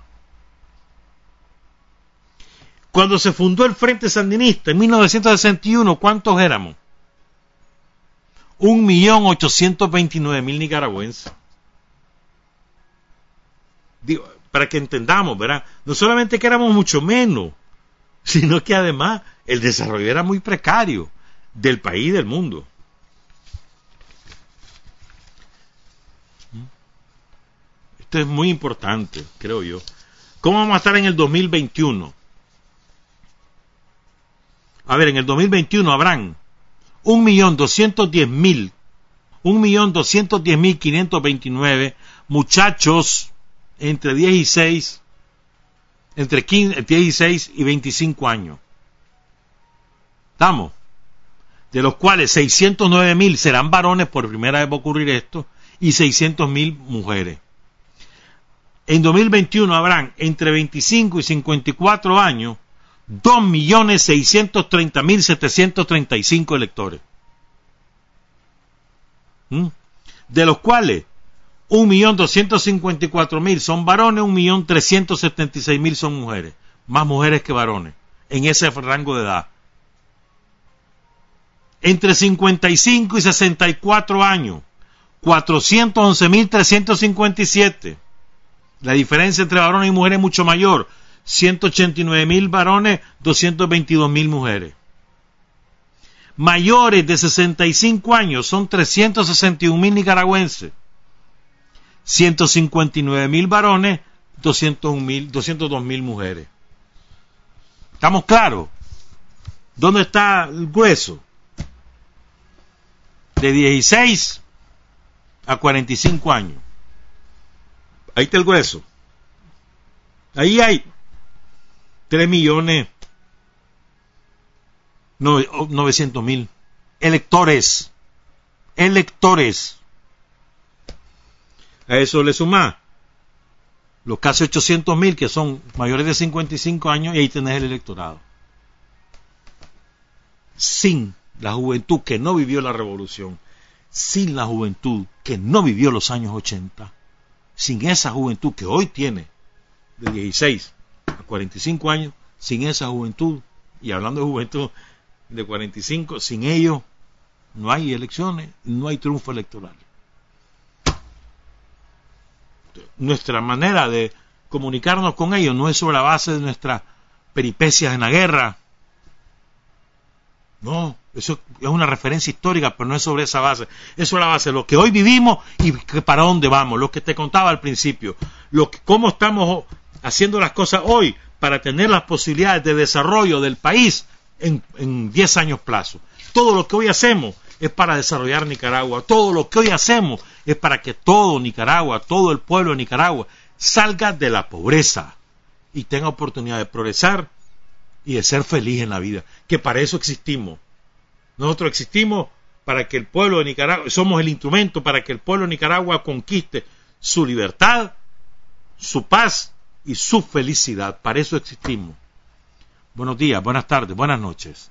Speaker 4: Cuando se fundó el Frente Sandinista en 1961, ¿cuántos éramos? 1.829.000 nicaragüenses. Digo, para que entendamos, ¿verdad? No solamente que éramos mucho menos, [laughs] sino que además el desarrollo era muy precario del país y del mundo. Esto es muy importante, creo yo. ¿Cómo vamos a estar en el 2021? A ver, en el 2021 habrán 1.210.000, 1.210.529 muchachos entre 16, entre 15, 16 y 25 años. ¿Estamos? De los cuales 609.000 serán varones, por primera vez va a ocurrir esto, y 600.000 mujeres. En 2021 habrán entre 25 y 54 años 2.630.735 electores. ¿Mm? De los cuales 1.254.000 son varones, 1.376.000 son mujeres. Más mujeres que varones en ese rango de edad. Entre 55 y 64 años, 411.357. La diferencia entre varones y mujeres es mucho mayor. 189 mil varones, 222 mil mujeres. Mayores de 65 años son 361 mil nicaragüenses. 159 mil varones, 202 mil mujeres. ¿Estamos claros? ¿Dónde está el grueso? De 16 a 45 años. Ahí está el grueso. Ahí hay 3 millones 900 mil electores. Electores. A eso le suma los casi 800 mil que son mayores de 55 años y ahí tenés el electorado. Sin la juventud que no vivió la revolución, sin la juventud que no vivió los años 80, sin esa juventud que hoy tiene de 16 a 45 años, sin esa juventud, y hablando de juventud de 45, sin ellos no hay elecciones, no hay triunfo electoral. Nuestra manera de comunicarnos con ellos no es sobre la base de nuestras peripecias en la guerra. No, eso es una referencia histórica, pero no es sobre esa base. Es sobre la base de lo que hoy vivimos y para dónde vamos. Lo que te contaba al principio. Lo que, cómo estamos haciendo las cosas hoy para tener las posibilidades de desarrollo del país en 10 años plazo. Todo lo que hoy hacemos es para desarrollar Nicaragua. Todo lo que hoy hacemos es para que todo Nicaragua, todo el pueblo de Nicaragua salga de la pobreza y tenga oportunidad de progresar y de ser feliz en la vida. Que para eso existimos nosotros existimos para que el pueblo de Nicaragua, somos el instrumento para que el pueblo de Nicaragua conquiste su libertad, su paz y su felicidad. Para eso existimos. Buenos días, buenas tardes, buenas noches.